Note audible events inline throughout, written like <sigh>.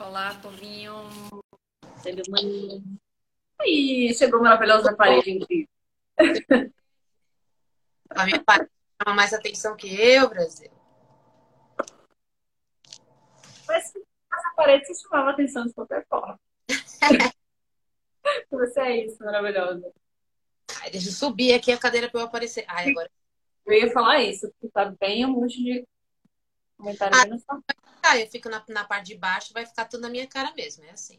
Olá, povinho. Tudo bem? Ih, chegou maravilhosa parede incrível. <laughs> A minha parede chama mais atenção que eu, Brasil. Mas essa parede se chamava atenção de qualquer forma. <laughs> Você é isso, maravilhosa. Ai, deixa eu subir aqui a cadeira para eu aparecer. Ai, agora. Eu ia falar isso, porque tá bem um monte de comentário Ah. Ah, eu fico na, na parte de baixo, vai ficar tudo na minha cara mesmo, é assim.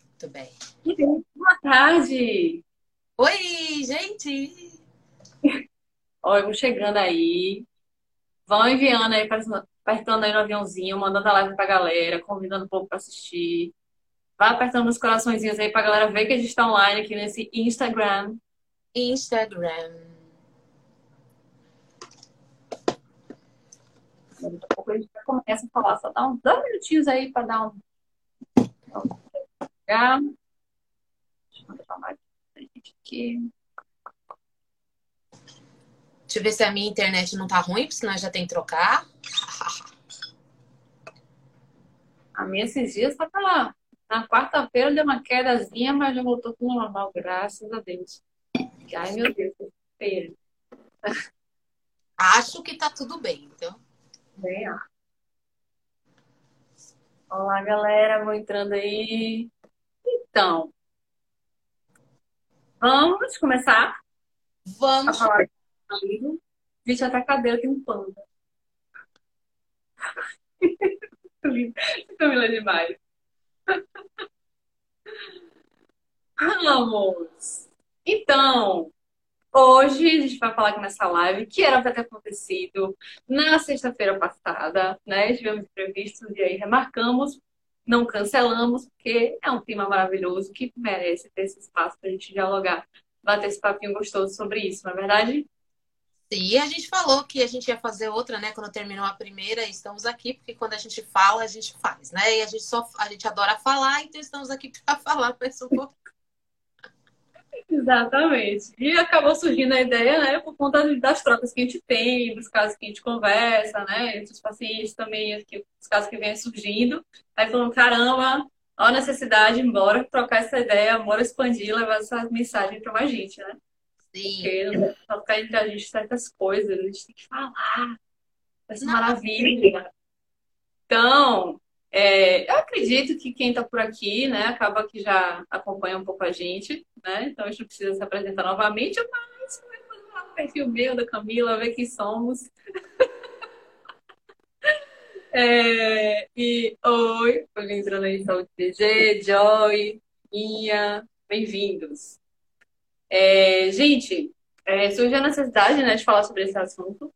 Muito bem. Boa tarde! Oi, gente! <laughs> Ó, eu vou chegando aí. Vão enviando aí, apertando aí no aviãozinho, mandando a live pra galera, convidando o povo pra assistir. Vai apertando os coraçõezinhos aí pra galera ver que a gente tá online aqui nesse Instagram. Instagram. Daqui a pouco a gente já começa a falar, só dá uns dois minutinhos aí pra dar um. Já. Deixa eu gente aqui. Deixa eu ver se a minha internet não tá ruim, porque senão já tem que trocar. A minha esses dias tava lá. Na quarta-feira deu uma quedazinha, mas já voltou tudo normal, graças a Deus. Ai, meu Deus, que. Acho que tá tudo bem, então. Bem, ó. Olá, galera, vou entrando aí. Então, vamos começar a Vamos. falar do livro. Gente, até a cadeira tem um panda. <laughs> Camila demais. Vamos! Então, hoje a gente vai falar aqui nessa live que era para ter acontecido na sexta-feira passada, né? Tivemos imprevistos e aí remarcamos, não cancelamos, porque é um tema maravilhoso que merece ter esse espaço para a gente dialogar, bater esse papinho gostoso sobre isso, não é verdade? E a gente falou que a gente ia fazer outra, né? Quando terminou a primeira, estamos aqui, porque quando a gente fala, a gente faz, né? E a gente só a gente adora falar, então estamos aqui para <laughs> falar mais um pouco. Exatamente. E acabou surgindo a ideia, né, por conta das trocas que a gente tem, dos casos que a gente conversa, né, entre os pacientes também, os casos que vêm surgindo. Aí falando, caramba, ó a necessidade, bora trocar essa ideia, bora expandir, levar essa mensagem para mais gente, né? Sim. Porque não dá pra ficar entre a gente certas coisas, a gente tem que falar dessa Não. maravilha. Então, é, eu acredito que quem está por aqui, né, acaba que já acompanha um pouco a gente, né? Então a gente não precisa se apresentar novamente, mas vai fazer lá no perfil meu, da Camila, ver quem somos. <laughs> É, e oi, foi entrando aí, saúde DG, Joy, Minha, bem-vindos. É, gente, é, surgiu a necessidade, né, de falar sobre esse assunto,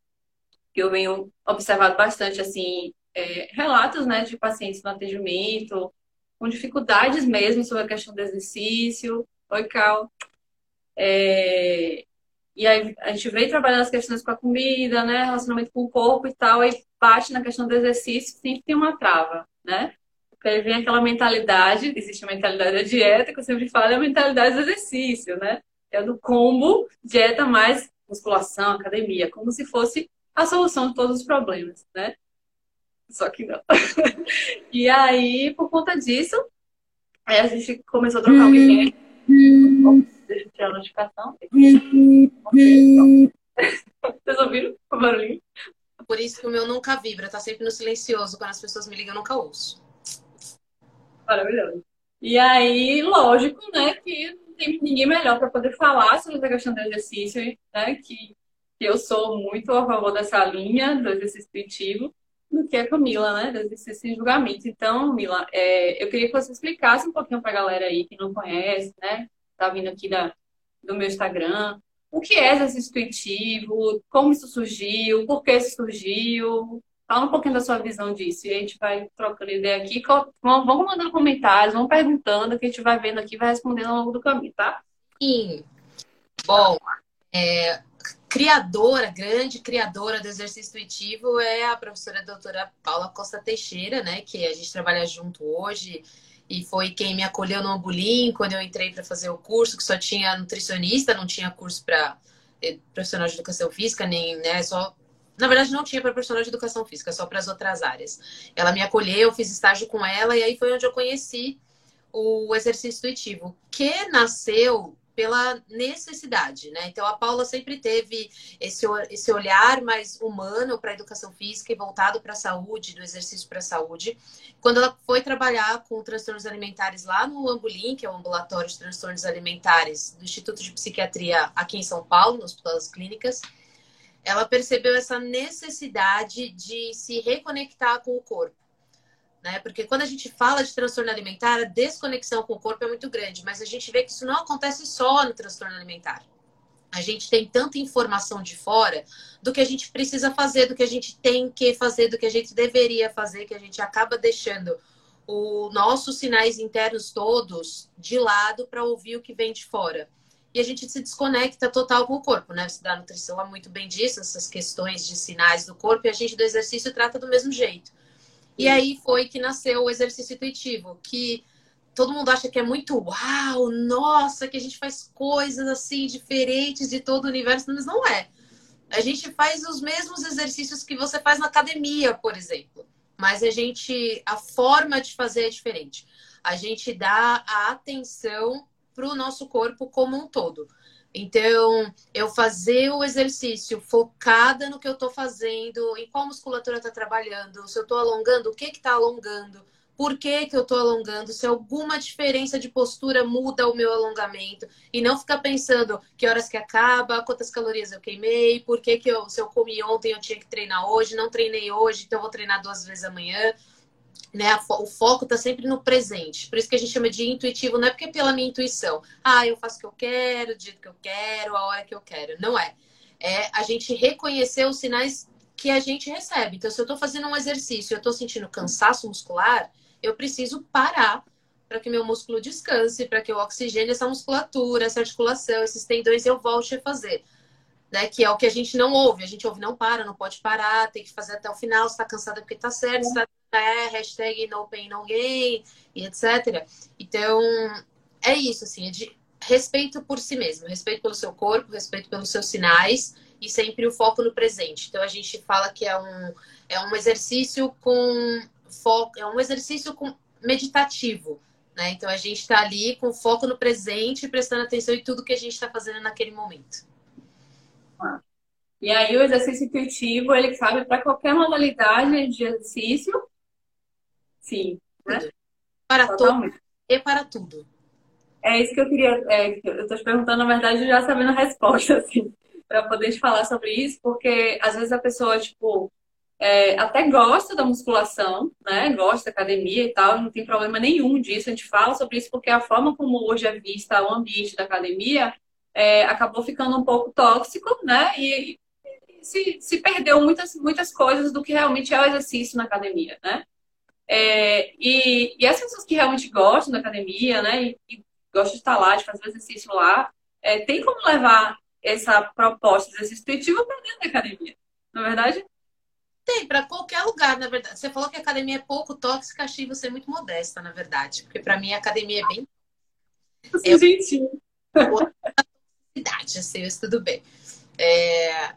que eu venho observado bastante, assim, é, relatos, né, de pacientes no atendimento, com dificuldades mesmo sobre a questão do exercício. Oi, Cal. É, e aí a gente veio trabalhando as questões com a comida, né, relacionamento com o corpo e tal, aí bate na questão do exercício, sempre tem uma trava, né? Porque aí vem aquela mentalidade, existe a mentalidade da dieta, que eu sempre falo, é a mentalidade do exercício, né? É do combo, dieta mais musculação, academia, como se fosse a solução de todos os problemas, né? Só que não. <laughs> E aí, por conta disso, aí a gente começou a trocar uma ideia. Deixa eu tirar a notificação. Vocês ouviram o barulhinho? Por isso que o meu nunca vibra, tá sempre no silencioso. Quando as pessoas me ligam, eu nunca ouço. Maravilhoso. E aí, lógico, né, que não tem ninguém melhor para poder falar sobre essa questão do exercício, né, que, que eu sou muito a favor dessa linha do exercício intuitivo, do que a Camila, né, do exercício sem julgamento. Então, Mila, é, eu queria que você explicasse um pouquinho para a galera aí que não conhece, né, tá vindo aqui da, do meu Instagram, o que é exercício intuitivo, como isso surgiu, por que isso surgiu, Fala um pouquinho da sua visão disso e a gente vai trocando ideia aqui. Vamos mandando comentários, vamos perguntando, que a gente vai vendo aqui vai respondendo ao longo do caminho, tá? Sim. Bom, é, criadora, grande criadora do exercício intuitivo é a professora doutora Paula Costa Teixeira, né? Que a gente trabalha junto hoje e foi quem me acolheu no Ambulim quando eu entrei para fazer o curso, que só tinha nutricionista, não tinha curso para profissional de educação física, nem, né? Só Na verdade, não tinha para profissional de educação física, só para as outras áreas. Ela me acolheu, eu fiz estágio com ela, e aí foi onde eu conheci o exercício intuitivo, que nasceu pela necessidade, né? Então a Paula sempre teve esse, esse olhar mais humano para a educação física e voltado para a saúde, do exercício para a saúde. Quando ela foi trabalhar com transtornos alimentares lá no Ambulim, que é o ambulatório de transtornos alimentares do Instituto de Psiquiatria aqui em São Paulo, no Hospital das Clínicas, ela percebeu essa necessidade de se reconectar com o corpo né? Porque quando a gente fala de transtorno alimentar, a desconexão com o corpo é muito grande, mas a gente vê que isso não acontece só no transtorno alimentar. A gente tem tanta informação de fora do que a gente precisa fazer, do que a gente tem que fazer, do que a gente deveria fazer, que a gente acaba deixando os nossos sinais internos todos de lado para ouvir o que vem de fora. E a gente se desconecta total com o corpo, né? Você da nutrição é muito bem disso, essas questões de sinais do corpo, e a gente do exercício trata do mesmo jeito. E aí foi que nasceu o exercício intuitivo, que todo mundo acha que é muito uau, nossa, que a gente faz coisas assim diferentes de todo o universo, mas não é. A gente faz os mesmos exercícios que você faz na academia, por exemplo. Mas a gente, a forma de fazer é diferente. A gente dá a atenção para o nosso corpo como um todo. Então, eu fazer o exercício focada no que eu estou fazendo, em qual musculatura está trabalhando, se eu estou alongando, o que está alongando, por que, que eu estou alongando, se alguma diferença de postura muda o meu alongamento, e não ficar pensando que horas que acaba, quantas calorias eu queimei, por que, que eu, se eu comi ontem eu tinha que treinar hoje, não treinei hoje, então vou treinar duas vezes amanhã né? O foco está sempre no presente. Por isso que a gente chama de intuitivo, não é porque é pela minha intuição. Ah, eu faço o que eu quero, do jeito que eu quero, a hora que eu quero. Não é. É a gente reconhecer os sinais que a gente recebe. Então, se eu estou fazendo um exercício eu estou sentindo cansaço muscular, eu preciso parar para que meu músculo descanse, para que eu oxigene essa musculatura, essa articulação, esses tendões, eu volte a fazer. Né, que é o que a gente não ouve. A gente ouve, não para, não pode parar, tem que fazer até o final, está cansada porque está certo, está é hashtag no pain, no e etc. Então, é isso, assim, é de respeito por si mesmo, respeito pelo seu corpo, respeito pelos seus sinais e sempre o foco no presente. Então, a gente fala que é um, é um exercício com foco, é um exercício com meditativo, né? Então, a gente está ali com foco no presente, prestando atenção em tudo que a gente está fazendo naquele momento. E aí o exercício intuitivo, ele cabe para qualquer modalidade de exercício Sim. Né? Para Totalmente. tudo e para tudo. É isso que eu queria. É, eu estou te perguntando, na verdade, já sabendo a resposta, <laughs> assim, para poder te falar sobre isso, porque às vezes a pessoa, tipo, é, até gosta da musculação, né? Gosta da academia e tal, não tem problema nenhum disso. A gente fala sobre isso porque a forma como hoje é vista o ambiente da academia é, acabou ficando um pouco tóxico, né? E, e se, se perdeu muitas, muitas coisas do que realmente é o exercício na academia, né? É, e, e, as pessoas que realmente gostam da academia, né, e, e gostam de estar lá, de fazer exercício lá, é, tem como levar essa proposta de exercício intuitivo para dentro da academia, não é verdade? Tem, para qualquer lugar, na verdade. Você falou que a academia é pouco tóxica, achei você muito modesta, na verdade. Porque para mim a academia é bem. Você é gentil. Idade, assim, tudo bem. É...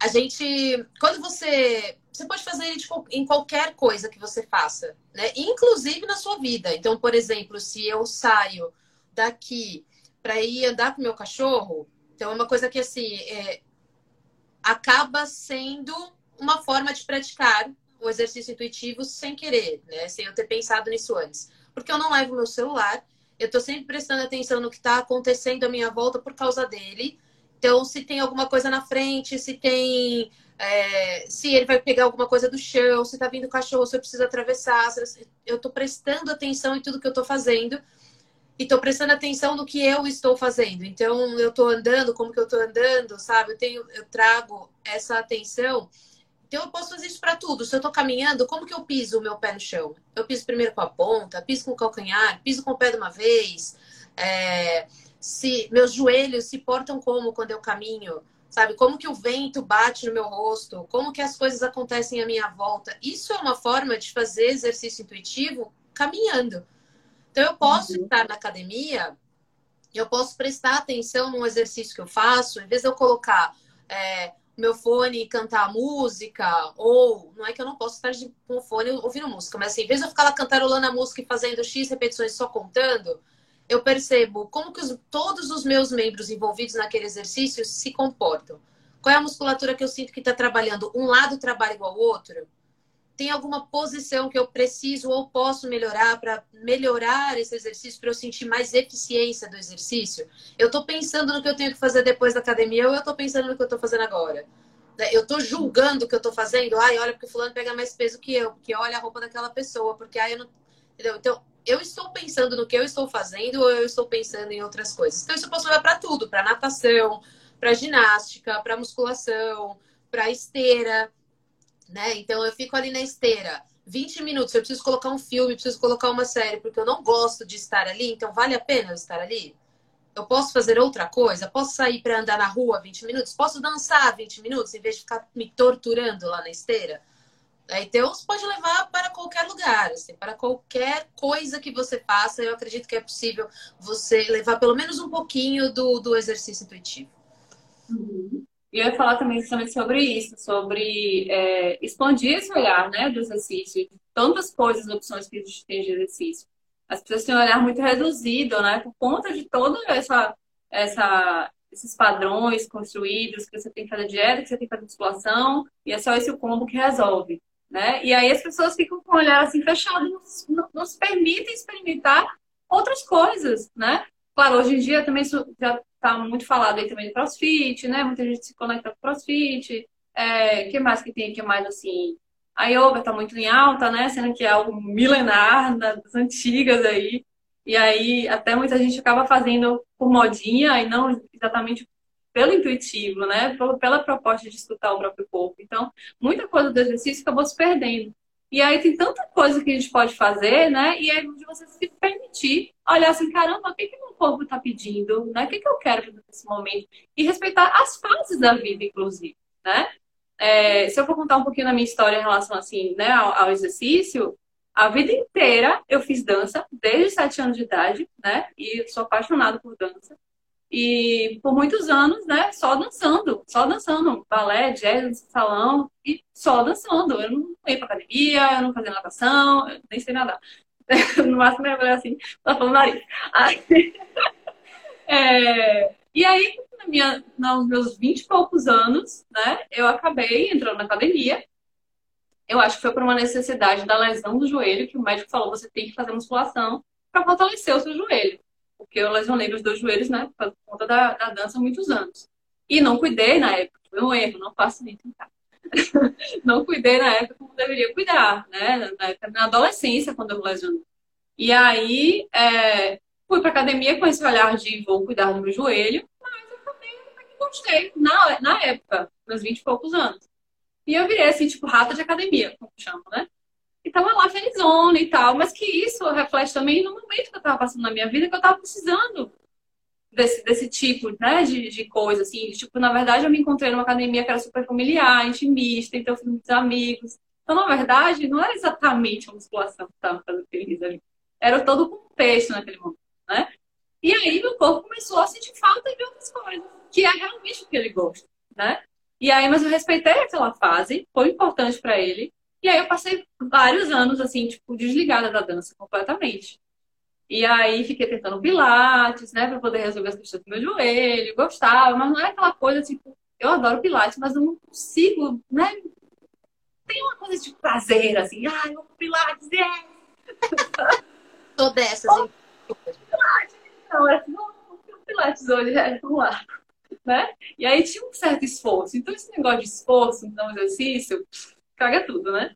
A gente. Quando você você pode fazer em qualquer coisa que você faça, né? Inclusive na sua vida. Então, por exemplo, se eu saio daqui para ir andar com meu cachorro, então é uma coisa que assim é, acaba sendo uma forma de praticar o exercício intuitivo sem querer, né? Sem eu ter pensado nisso antes. Porque eu não levo meu celular, eu estou sempre prestando atenção no que está acontecendo à minha volta por causa dele. Então, se tem alguma coisa na frente, se tem é, se ele vai pegar alguma coisa do chão, se tá vindo cachorro, se eu preciso atravessar. Eu tô prestando atenção em tudo que eu tô fazendo e tô prestando atenção no que eu estou fazendo. Então, eu tô andando, como que eu tô andando, sabe? Eu tenho, eu trago essa atenção. Então, eu posso fazer isso para tudo. Se eu tô caminhando, como que eu piso o meu pé no chão? Eu piso primeiro com a ponta, piso com o calcanhar, piso com o pé de uma vez. É, se meus joelhos se portam como quando eu caminho? Sabe? Como que o vento bate no meu rosto, como que as coisas acontecem à minha volta. Isso é uma forma de fazer exercício intuitivo caminhando. Então eu posso uhum. estar na academia, eu posso prestar atenção no exercício que eu faço, em vez de eu colocar é, meu fone e cantar música, ou não é que eu não posso estar de, com o fone ouvindo música, mas assim, em vez de eu ficar lá cantarolando a música e fazendo X repetições só contando, eu percebo como que os, todos os meus membros envolvidos naquele exercício se comportam. Qual é a musculatura que eu sinto que está trabalhando? Um lado trabalha igual ao outro? Tem alguma posição que eu preciso ou posso melhorar para melhorar esse exercício, para eu sentir mais eficiência do exercício? Eu estou pensando no que eu tenho que fazer depois da academia ou eu estou pensando no que eu estou fazendo agora? Né, eu estou julgando o que eu estou fazendo? Ai, olha, porque fulano pega mais peso que eu, porque olha a roupa daquela pessoa, porque ai, eu não. Entendeu? Então, eu estou pensando no que eu estou fazendo ou eu estou pensando em outras coisas? Então, isso eu posso levar para tudo, para natação, para ginástica, para musculação, para esteira, né? Então, eu fico ali na esteira 20 minutos, eu preciso colocar um filme, preciso colocar uma série, porque eu não gosto de estar ali, então vale a pena eu estar ali? Eu posso fazer outra coisa? Posso sair para andar na rua 20 minutos? Posso dançar 20 minutos em vez de ficar me torturando lá na esteira? Então, você pode levar para qualquer lugar, assim, para qualquer coisa que você faça, eu acredito que é possível você levar pelo menos um pouquinho do, do exercício intuitivo. Uhum. E eu ia falar também justamente sobre isso, sobre é, expandir esse olhar né, do exercício, tantas coisas, opções que a gente tem de exercício. As pessoas têm um olhar muito reduzido, né, por conta de toda essa, essa esses padrões construídos, que você tem que fazer dieta, que você tem que fazer musculação, e é só esse o combo que resolve né? E aí as pessoas ficam com o olhar assim fechado, não, não se permitem experimentar outras coisas, né? Claro, hoje em dia também já está muito falado aí também de crossfit, né? Muita gente se conecta com crossfit. É, que mais que tem aqui mais assim? A yoga está muito em alta, né? Sendo que é algo milenar, das antigas aí. E aí até muita gente acaba fazendo por modinha e não exatamente pelo intuitivo, né? Pela proposta de escutar o próprio corpo. Então, muita coisa do exercício acabou se perdendo. E aí tem tanta coisa que a gente pode fazer, né? E aí de você se permitir olhar assim, caramba, o que, que meu corpo está pedindo, né? O que, que eu quero nesse momento? E respeitar as fases da vida, inclusive, né? É, se eu for contar um pouquinho da minha história em relação assim, né, ao, ao exercício, a vida inteira eu fiz dança, desde sete anos de idade, né? E sou apaixonada por dança. E por muitos anos, né, só dançando, só dançando, balé, jazz, salão, e só dançando. Eu não ia pra academia, eu não fazia natação, eu nem sei nadar. <laughs> no máximo eu assim, tá falando nariz. Aí, <laughs> é, e aí, na minha, nos meus 20 e poucos anos, né, eu acabei entrando na academia. Eu acho que foi por uma necessidade da lesão do joelho, que o médico falou, você tem que fazer musculação para fortalecer o seu joelho porque eu lesionei os dois joelhos, né, por conta da, da dança há muitos anos. E não cuidei na época, foi um erro, não faço nem tentar. <laughs> não cuidei na época como deveria cuidar, né, na, época, na adolescência, quando eu lesionei. E aí, é, fui pra academia com esse olhar de vou cuidar do meu joelho, mas eu também gostei, na, na época, meus 20 e poucos anos. E eu virei assim, tipo, rata de academia, como chamo, né? E tava lá felizona e tal. Mas que isso reflete também no momento que eu tava passando na minha vida, que eu tava precisando desse, desse tipo né, de, de coisa, assim. Tipo, na verdade, eu me encontrei numa academia que era super familiar, intimista, então eu fiz muitos amigos. Então, na verdade, não era exatamente a musculação que estava fazendo feliz ali. Era todo o contexto naquele momento, né? E aí, meu corpo começou a sentir falta de outras coisas, que é realmente o que ele gosta, né? E aí, mas eu respeitei aquela fase, foi importante para ele. E aí eu passei vários anos, assim, tipo, desligada da dança completamente. E aí fiquei tentando pilates, né, pra poder resolver as questões do meu joelho, gostava, mas não é aquela coisa, tipo, eu adoro pilates, mas eu não consigo, né? Tem uma coisa de prazer, assim, ai, ah, eu vou pilates, é! Yeah! <laughs> Tô dessas, hein? Pilates, não, era assim, não, pilates hoje, é, vamos lá. Né? E aí tinha um certo esforço. Então, esse negócio de esforço no exercício, caga tudo, né?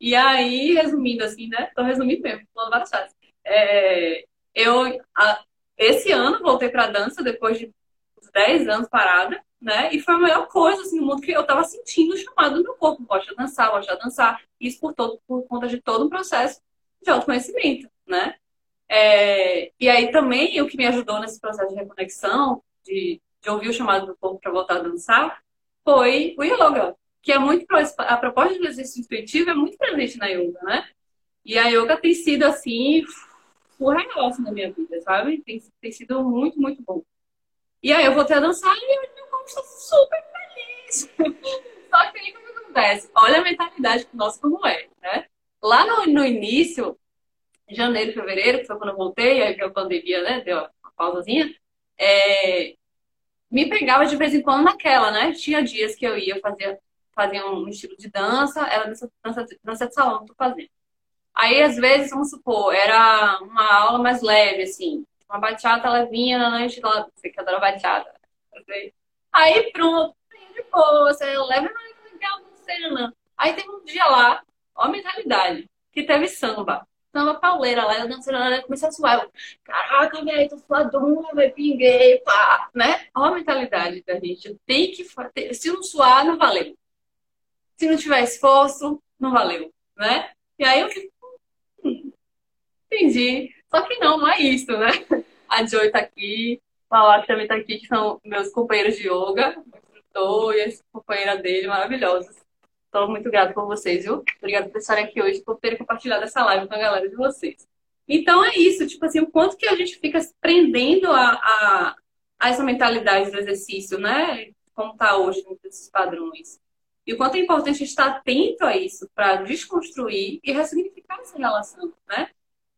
E aí, resumindo assim, né? Tô resumindo mesmo, falando várias frases. É, eu, a, esse ano, voltei pra dança depois de 10 anos parada, né? E foi a melhor coisa assim, no mundo que eu tava sentindo o chamado do meu corpo. Gosto de dançar, gosto de dançar. Isso por, todo, por conta de todo um processo de autoconhecimento, né? É, e aí também o que me ajudou nesse processo de reconexão, de, de ouvir o chamado do corpo para voltar a dançar, foi o yoga que é muito a proposta do exercício intuitivo é muito presente na yoga, né? E a yoga tem sido assim surreal assim, na minha vida, sabe? Tem, tem sido muito, muito bom. E aí eu voltei a dançar e corpo está super feliz. <laughs> Só que aí o que acontece? Olha a mentalidade nossa como é, né? Lá no, no início, janeiro, fevereiro, que foi quando eu voltei, aí veio a pandemia, né? Deu uma pausazinha. É, me pegava de vez em quando naquela, né? Tinha dias que eu ia fazer, fazer um estilo de dança, era dança, dança, dança de salão que eu fazia. Aí, às vezes, vamos supor, era uma aula mais leve, assim, uma bachata levinha na noite, lá, você que adora bachata. Aí, pronto, de boa, você leva mais legal, cena. Aí tem um dia lá, ó a mentalidade, que teve samba. Samba pauleira lá, eu dançando, ela começou a suar. Eu, Caraca, velho, tô suadona, velho, pinguei, pá, né? Ó a mentalidade da gente. Tem que fazer. Se não suar, não valeu. Se não tiver esforço, não valeu, né? E aí eu fico, hum, entendi. Só que não, não é isso, né? A Joy tá aqui, o Alak também tá aqui, que são meus companheiros de yoga, o e a companheira dele, maravilhosos. Estou muito grata por vocês, viu? Obrigada por estarem aqui hoje, por terem compartilhado essa live com a galera de vocês. Então é isso, tipo assim, o quanto que a gente fica prendendo a, a, a essa mentalidade do exercício, né? Como tá hoje, nesses padrões. E o quanto é importante estar atento a isso para desconstruir e ressignificar essa relação, né?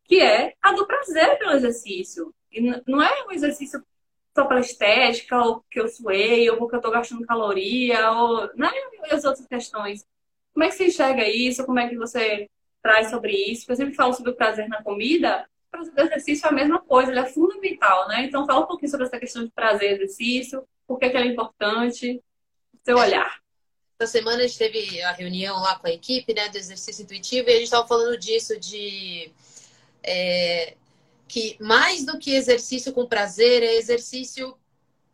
Que é a do prazer pelo exercício. E não é um exercício só pela estética, ou porque eu suei, ou porque eu estou gastando caloria, ou né? e as outras questões. Como é que você enxerga isso? Como é que você traz sobre isso? Porque eu sempre falo sobre o prazer na comida. O prazer do exercício é a mesma coisa, ele é fundamental, né? Então fala um pouquinho sobre essa questão de prazer e exercício, por que, que ele é importante, seu olhar. Essa semana a gente teve a reunião lá com a equipe, né, do exercício intuitivo, e a gente estava falando disso, de é, que mais do que exercício com prazer, é exercício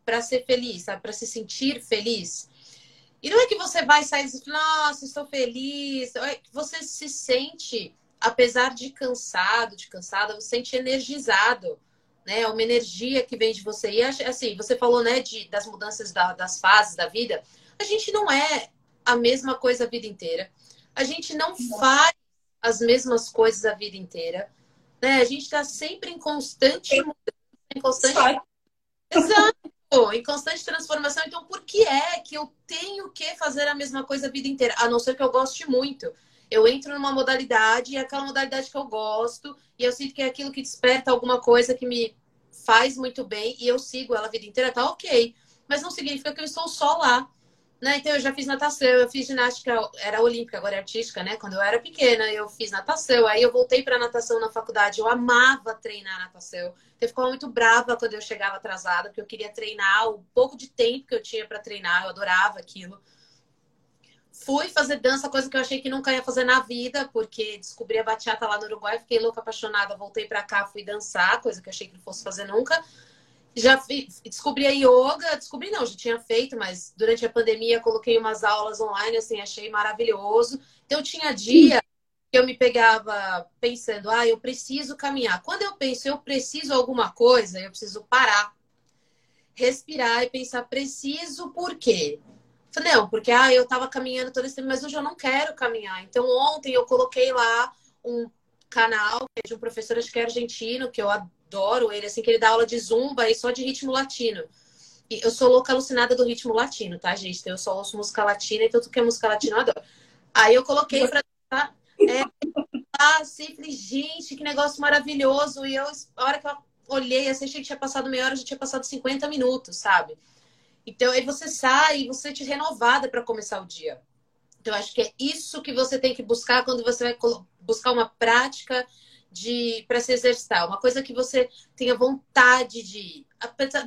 para ser feliz? Para se sentir feliz. E não é que você vai sair e dizer, nossa, estou feliz. É que você se sente, apesar de cansado, de cansada, você se sente energizado, né? Uma energia que vem de você. E assim, você falou, né, de, das mudanças da, das fases da vida. A gente não é a mesma coisa a vida inteira. A gente não faz as mesmas coisas a vida inteira. Né? A gente está sempre em constante mudança, em constante. Exato, em constante transformação. Então, por que é que eu tenho que fazer a mesma coisa a vida inteira? A não ser que eu goste muito. Eu entro numa modalidade e é aquela modalidade que eu gosto, e eu sinto que é aquilo que desperta alguma coisa que me faz muito bem, e eu sigo ela a vida inteira, tá ok. Mas não significa que eu estou só lá. Então, eu já fiz natação, eu fiz ginástica, era olímpica, agora é artística, né? Quando eu era pequena, eu fiz natação. Aí eu voltei para natação na faculdade. Eu amava treinar natação. Eu ficava muito brava quando eu chegava atrasada, porque eu queria treinar o pouco de tempo que eu tinha para treinar. Eu adorava aquilo. Fui fazer dança, coisa que eu achei que nunca ia fazer na vida, porque descobri a bachata lá no Uruguai, fiquei louca, apaixonada. Voltei para cá, fui dançar, coisa que eu achei que não fosse fazer nunca já descobri a yoga, descobri não, já tinha feito, mas durante a pandemia coloquei umas aulas online, assim, achei maravilhoso. Então tinha dia que eu me pegava pensando, ah, eu preciso caminhar. Quando eu penso, eu preciso alguma coisa, eu preciso parar, respirar e pensar, preciso por quê? Não, porque ah, eu tava caminhando todo esse tempo, mas hoje eu não quero caminhar. Então ontem eu coloquei lá um canal de um professor, acho que é argentino, que eu adoro ele, assim, que ele dá aula de zumba e só de ritmo latino. E eu sou louca alucinada do ritmo latino, tá, gente? Então, eu só ouço música latina, então tudo que é música latina eu adoro. Aí eu coloquei pra é, assim, falei, gente, que negócio maravilhoso. E eu, a hora que eu olhei, assim, achei que tinha passado meia hora, já tinha passado 50 minutos, sabe? Então, aí você sai e você te renovada para começar o dia. Então, acho que é isso que você tem que buscar quando você vai buscar uma prática de para se exercitar, uma coisa que você tenha vontade de.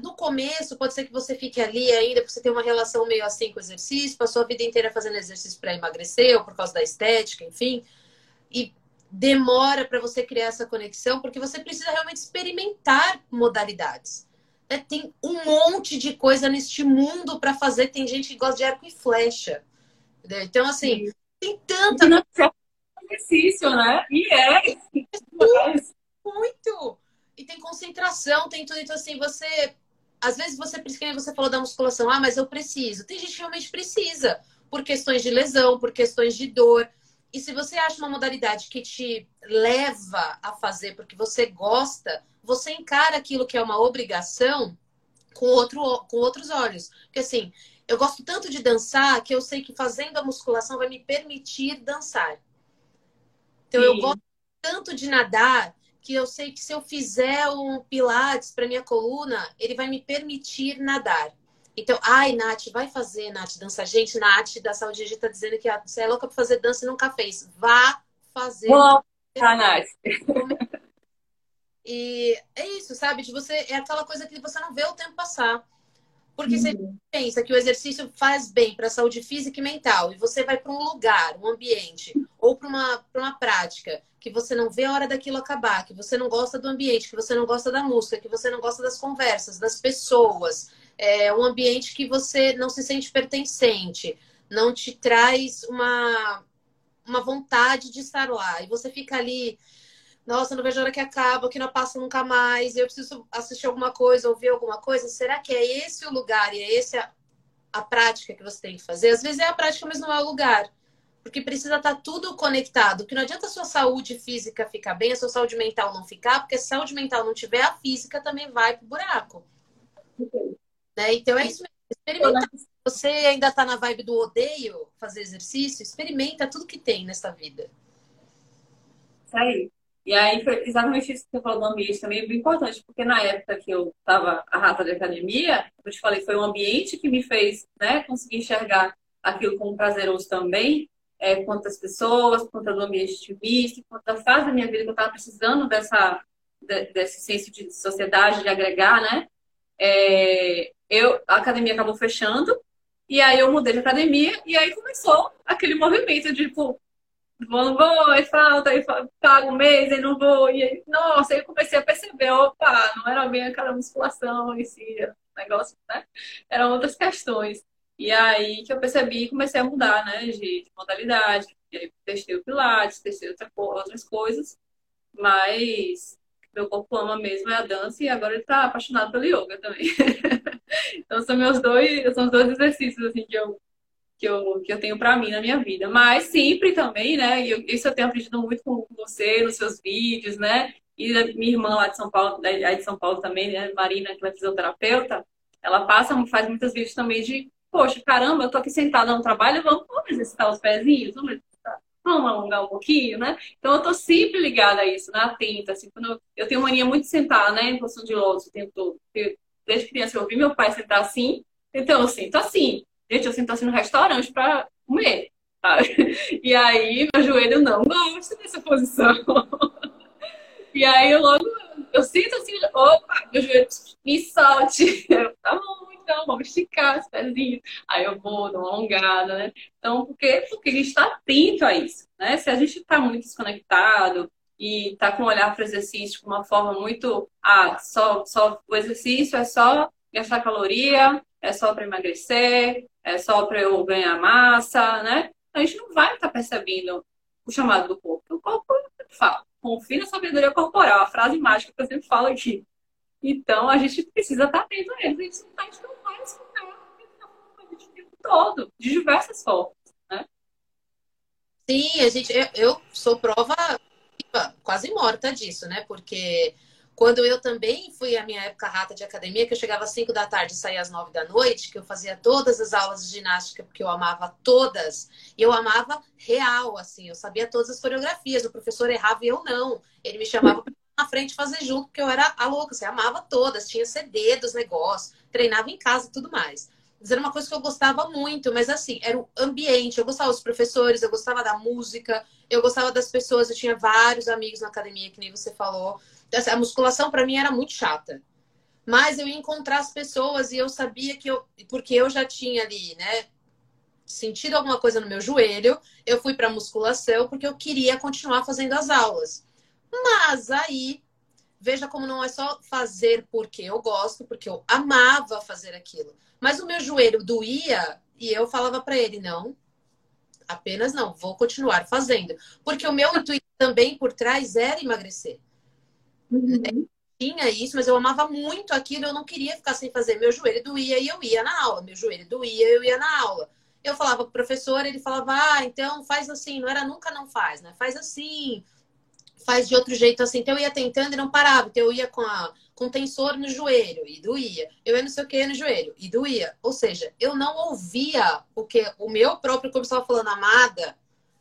No começo, pode ser que você fique ali ainda, porque você tem uma relação meio assim com o exercício, passou a vida inteira fazendo exercício para emagrecer ou por causa da estética, enfim. E demora para você criar essa conexão, porque você precisa realmente experimentar modalidades. Né? Tem um monte de coisa neste mundo para fazer. Tem gente que gosta de arco e flecha. Entendeu? Então, assim, tem tanta exercício, né? E é. Muito. E tem concentração, tem tudo. Então, assim, você. Às vezes você precisa, você falou da musculação, ah, mas eu preciso. Tem gente que realmente precisa, por questões de lesão, por questões de dor. E se você acha uma modalidade que te leva a fazer porque você gosta, você encara aquilo que é uma obrigação com, outro, com outros olhos. Porque assim, eu gosto tanto de dançar que eu sei que fazendo a musculação vai me permitir dançar. Então, Sim. eu gosto tanto de nadar que eu sei que se eu fizer um pilates para minha coluna, ele vai me permitir nadar. Então, ai, Nath, vai fazer, Nath, dança. Gente, Nath da Saúde G tá dizendo que você é louca para fazer dança e nunca fez. Vá fazer. Vou, tá, Nath. E é isso, sabe? De você é aquela coisa que você não vê o tempo passar. Porque uhum. você pensa que o exercício faz bem para a saúde física e mental, e você vai para um lugar, um ambiente, ou para uma, uma prática que você não vê a hora daquilo acabar, que você não gosta do ambiente, que você não gosta da música, que você não gosta das conversas, das pessoas, é um ambiente que você não se sente pertencente, não te traz uma, uma vontade de estar lá, e você fica ali nossa, não vejo a hora que acaba, que não passa nunca mais, eu preciso assistir alguma coisa, ouvir alguma coisa. Será que é esse o lugar e é esse a, a prática que você tem que fazer? Às vezes é a prática, mas não é o lugar. Porque precisa estar tá tudo conectado. Que não adianta a sua saúde física ficar bem, a sua saúde mental não ficar, porque se a saúde mental não tiver, a física também vai pro buraco. Né? Então é isso mesmo. Se você ainda está na vibe do odeio fazer exercício, experimenta tudo que tem nessa vida. Isso aí. E aí foi exatamente isso que você falou do ambiente também, é bem importante, porque na época que eu estava a rata de academia, eu te falei, foi um ambiente que me fez né, conseguir enxergar aquilo como prazeroso também, é, quantas pessoas, quanto do ambiente ativista, quanto a fase da minha vida que eu estava precisando dessa, de, desse senso de sociedade, de agregar, né? É, eu, a academia acabou fechando, e aí eu mudei de academia, e aí começou aquele movimento de, tipo, vou, vou, aí falta, aí pago um mês, aí não vou. E aí, nossa, aí eu comecei a perceber, opa, não era bem aquela musculação em si, negócio, né? Eram outras questões. E aí que eu percebi e comecei a mudar, né, de, de modalidade. E aí testei o Pilates, testei outra, outras coisas, mas meu corpo ama mesmo é a dança e agora ele tá apaixonado pelo yoga também. <laughs> então são meus dois, são os dois exercícios assim que eu que eu, que eu tenho para mim na minha vida. Mas sempre também, né? Eu, isso eu tenho aprendido muito com você nos seus vídeos, né? E minha irmã lá de São Paulo, aí de São Paulo também, né? Marina, que é fisioterapeuta, ela passa, faz muitos vídeos também de, poxa, caramba, eu tô aqui sentada no trabalho, vamos, vamos exercitar os pezinhos, vamos exercitar, vamos alongar um pouquinho, né? Então eu tô sempre ligada a isso, né? Atenta, assim, quando eu, eu tenho mania muito de sentar, né? Em posição de lótus o tempo todo. desde criança eu ouvi meu pai sentar assim, então eu sinto assim. Gente, eu sinto assim no restaurante para comer. Sabe? <laughs> E aí, meu joelho não gosta dessa posição. <laughs> E aí, eu logo, eu sinto assim, opa, meu joelho me solte. <laughs> tá bom, então, vamos esticar os pezinhos. Aí eu vou, dou uma alongada, né? Então, por quê? Porque a gente está atento a isso, né? Se a gente está muito desconectado e está com o olhar para o exercício de uma forma muito, ah, só, só o exercício é só gastar caloria, é só para emagrecer, é só para eu ganhar massa, né? A gente não vai estar percebendo o chamado do corpo. O corpo fala, confia na sabedoria corporal, a frase mágica que eu sempre falo aqui. Então a gente precisa estar atento a ele. A gente não, vai escutar a gente o tempo todo, de diversas formas, né? Sim, a gente, eu, eu sou prova quase morta disso, né? Porque quando eu também fui a minha época rata de academia, que eu chegava às 5 da tarde e saía às 9 da noite, que eu fazia todas as aulas de ginástica, porque eu amava todas. E eu amava real, assim, eu sabia todas as coreografias. O professor errava e eu não. Ele me chamava na frente fazer junto, porque eu era a louca, assim, amava todas, tinha CD dos negócios, treinava em casa e tudo mais. Mas era uma coisa que eu gostava muito, mas assim, era o ambiente. Eu gostava dos professores, eu gostava da música, eu gostava das pessoas, eu tinha vários amigos na academia, que nem você falou. A musculação para mim era muito chata. Mas eu ia encontrar as pessoas e eu sabia que eu. Porque eu já tinha ali, né? Sentido alguma coisa no meu joelho, eu fui para musculação porque eu queria continuar fazendo as aulas. Mas aí, veja como não é só fazer porque eu gosto, porque eu amava fazer aquilo. Mas o meu joelho doía e eu falava para ele: não, apenas não, vou continuar fazendo. Porque o meu intuito também por trás era emagrecer. Uhum. Tinha isso, mas eu amava muito aquilo, eu não queria ficar sem fazer. Meu joelho doía e eu ia na aula. Meu joelho doía e eu ia na aula. Eu falava com o professor, ele falava, ah, então faz assim. Não era nunca não faz, né? Faz assim. faz de outro jeito assim. Então eu ia tentando e não parava. Então eu ia com a com tensor no joelho e doía. Eu ia não sei o que no joelho e doía. Ou seja, eu não ouvia o que o meu próprio corpo estava falando, amada,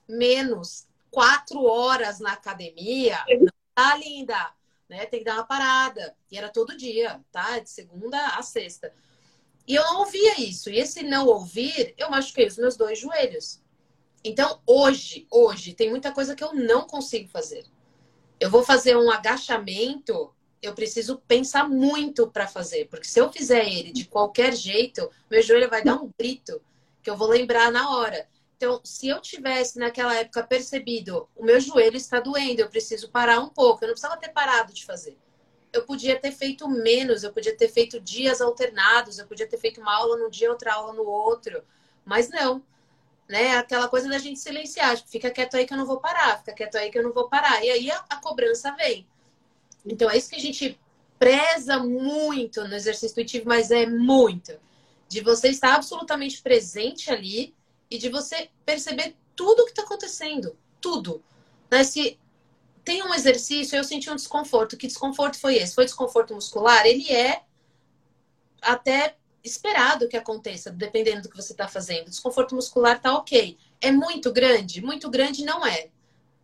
menos quatro horas na academia, não tá linda, né? Tem que dar uma parada. E era todo dia, tá? De segunda a sexta. E eu não ouvia isso. E esse não ouvir, eu machuquei os meus dois joelhos. Então, hoje, hoje, tem muita coisa que eu não consigo fazer. Eu vou fazer um agachamento, eu preciso pensar muito para fazer, porque se eu fizer ele de qualquer jeito, meu joelho vai dar um grito que eu vou lembrar na hora. Então, se eu tivesse naquela época percebido, o meu joelho está doendo, eu preciso parar um pouco, eu não precisava ter parado de fazer. Eu podia ter feito menos, eu podia ter feito dias alternados, eu podia ter feito uma aula num dia, outra aula no outro, mas não né? Aquela coisa da gente silenciar, tipo, fica quieto aí que eu não vou parar, fica quieto aí que eu não vou parar. E aí a, a cobrança vem. Então é isso que a gente preza muito no exercício intuitivo, mas é muito. De você estar absolutamente presente ali e de você perceber tudo o que está acontecendo. Tudo. Né? Se tem um exercício, eu senti um desconforto. Que desconforto foi esse? Foi desconforto muscular? Ele é até esperado que aconteça, dependendo do que você está fazendo. Desconforto muscular tá ok. É muito grande? Muito grande não é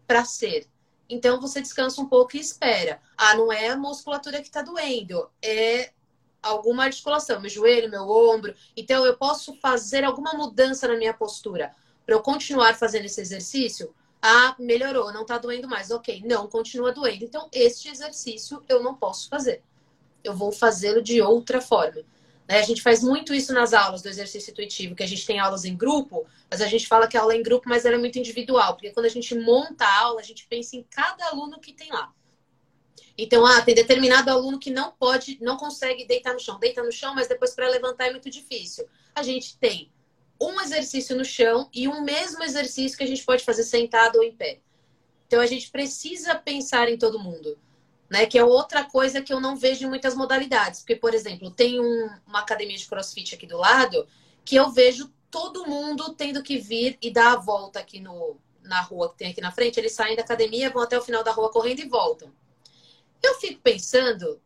para ser. Então você descansa um pouco e espera. Ah, não é a musculatura que está doendo, é alguma articulação, meu joelho, meu ombro. Então eu posso fazer alguma mudança na minha postura para eu continuar fazendo esse exercício. Ah, melhorou, não está doendo mais. Ok, não, continua doendo. Então, este exercício eu não posso fazer. Eu vou fazê-lo de outra forma. Né? A gente faz muito isso nas aulas do exercício intuitivo, que a gente tem aulas em grupo, mas a gente fala que a aula é em grupo, mas ela é muito individual, porque quando a gente monta a aula, a gente pensa em cada aluno que tem lá. Então, ah, tem determinado aluno que não pode, não consegue deitar no chão. Deita no chão, mas depois para levantar é muito difícil. A gente tem um exercício no chão e um mesmo exercício que a gente pode fazer sentado ou em pé. Então, a gente precisa pensar em todo mundo né? Que é outra coisa que eu não vejo em muitas modalidades. Porque, por exemplo, tem um, uma academia de crossfit aqui do lado que eu vejo todo mundo tendo que vir e dar a volta aqui no, na rua que tem aqui na frente. Eles saem da academia, vão até o final da rua correndo e voltam. Eu fico pensando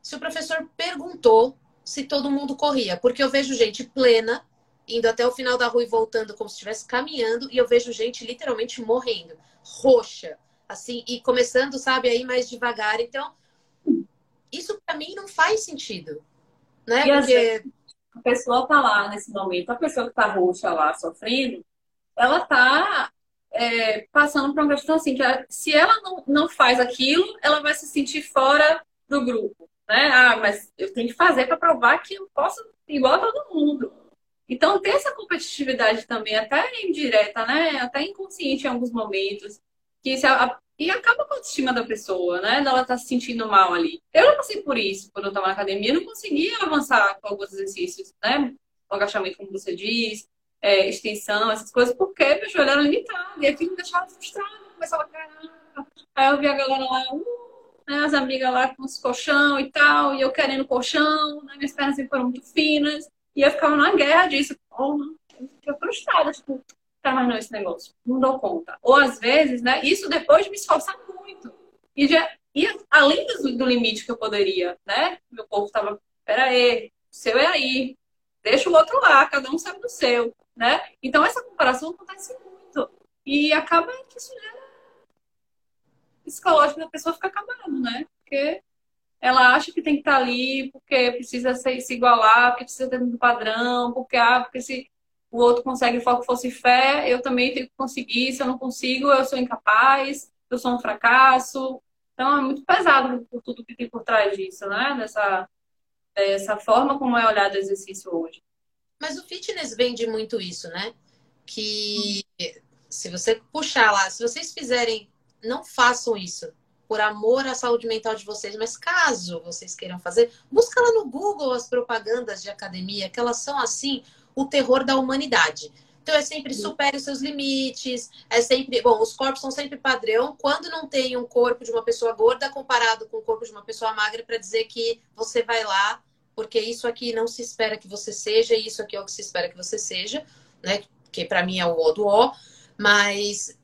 se o professor perguntou se todo mundo corria, porque eu vejo gente plena indo até o final da rua e voltando como se estivesse caminhando, e eu vejo gente literalmente morrendo, roxa, assim, e começando, sabe, aí mais devagar. Então, isso para mim não faz sentido, né? E Porque a pessoa tá lá nesse momento, a pessoa que tá roxa lá sofrendo, ela tá é, passando por uma questão assim, que se ela não, não faz aquilo, ela vai se sentir fora do grupo, né? Ah, mas eu tenho que fazer para provar que eu posso igual a todo mundo. Então, ter essa competitividade também, até indireta, né? Até inconsciente em alguns momentos, que se a, e acaba com a autoestima da pessoa, né? Ela tá se sentindo mal ali. Eu não passei por isso quando eu tava na academia, eu não conseguia avançar com alguns exercícios, né? O agachamento, como você diz, é, extensão, essas coisas, porque meu joelho era limitado. E aquilo me deixava frustrado, começava caramba. Aí eu via a galera lá, uh, né, as amigas lá com os colchão e tal, e eu querendo colchão, né, minhas pernas foram muito finas. E eu ficava numa guerra disso. Porra, eu fiquei frustrada, tipo, tá, mas não, esse negócio, não dou conta. Ou às vezes, né, isso depois de me esforçar muito. E, já, e além do, do limite que eu poderia, né, meu corpo tava, pera aí, o seu é aí, deixa o outro lá, cada um sabe do seu, né? Então essa comparação acontece muito. E acaba que isso gera psicológico da pessoa fica acabando, né? Porque ela acha que tem que estar ali porque precisa se, igualar, porque precisa ter um padrão, porque, ah, porque se o outro consegue foco, fosse fé, eu também tenho que conseguir. Se eu não consigo, eu sou incapaz, eu sou um fracasso. Então é muito pesado por tudo que tem por trás disso, né? Dessa, dessa forma como é olhado o exercício hoje. Mas o fitness vende muito isso, né? Que se você puxar lá, se vocês fizerem, não façam isso por amor à saúde mental de vocês, mas caso vocês queiram fazer, busca lá no Google as propagandas de academia, que elas são assim, o terror da humanidade. Então é sempre supere os seus limites, é sempre. Bom, os corpos são sempre padrão. Quando não tem um corpo de uma pessoa gorda comparado com o corpo de uma pessoa magra, para dizer que você vai lá, porque isso aqui não se espera que você seja, e isso aqui é o que se espera que você seja, né? Que para mim é o O do O. Mas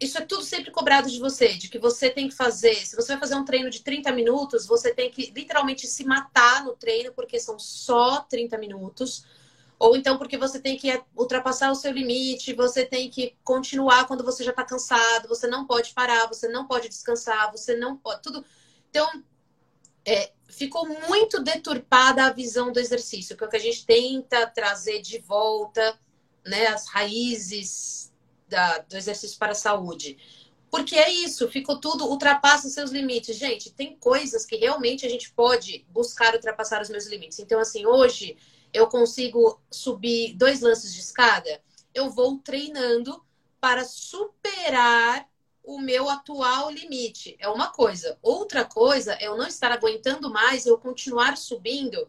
isso é tudo sempre cobrado de você, de que você tem que fazer. Se você vai fazer um treino de 30 minutos, você tem que literalmente se matar no treino, porque são só 30 minutos. Ou então porque você tem que ultrapassar o seu limite, você tem que continuar quando você já está cansado, você não pode parar, você não pode descansar, você não pode. Tudo. Então, é, ficou muito deturpada a visão do exercício, que é o que a gente tenta trazer de volta, né, as raízes da, do exercício para a saúde. Porque é isso, ficou tudo, ultrapassa seus limites. Gente, tem coisas que realmente a gente pode buscar ultrapassar os meus limites. Então, assim, hoje eu consigo subir dois lances de escada, eu vou treinando para superar o meu atual limite. É uma coisa. Outra coisa é eu não estar aguentando mais, eu continuar subindo,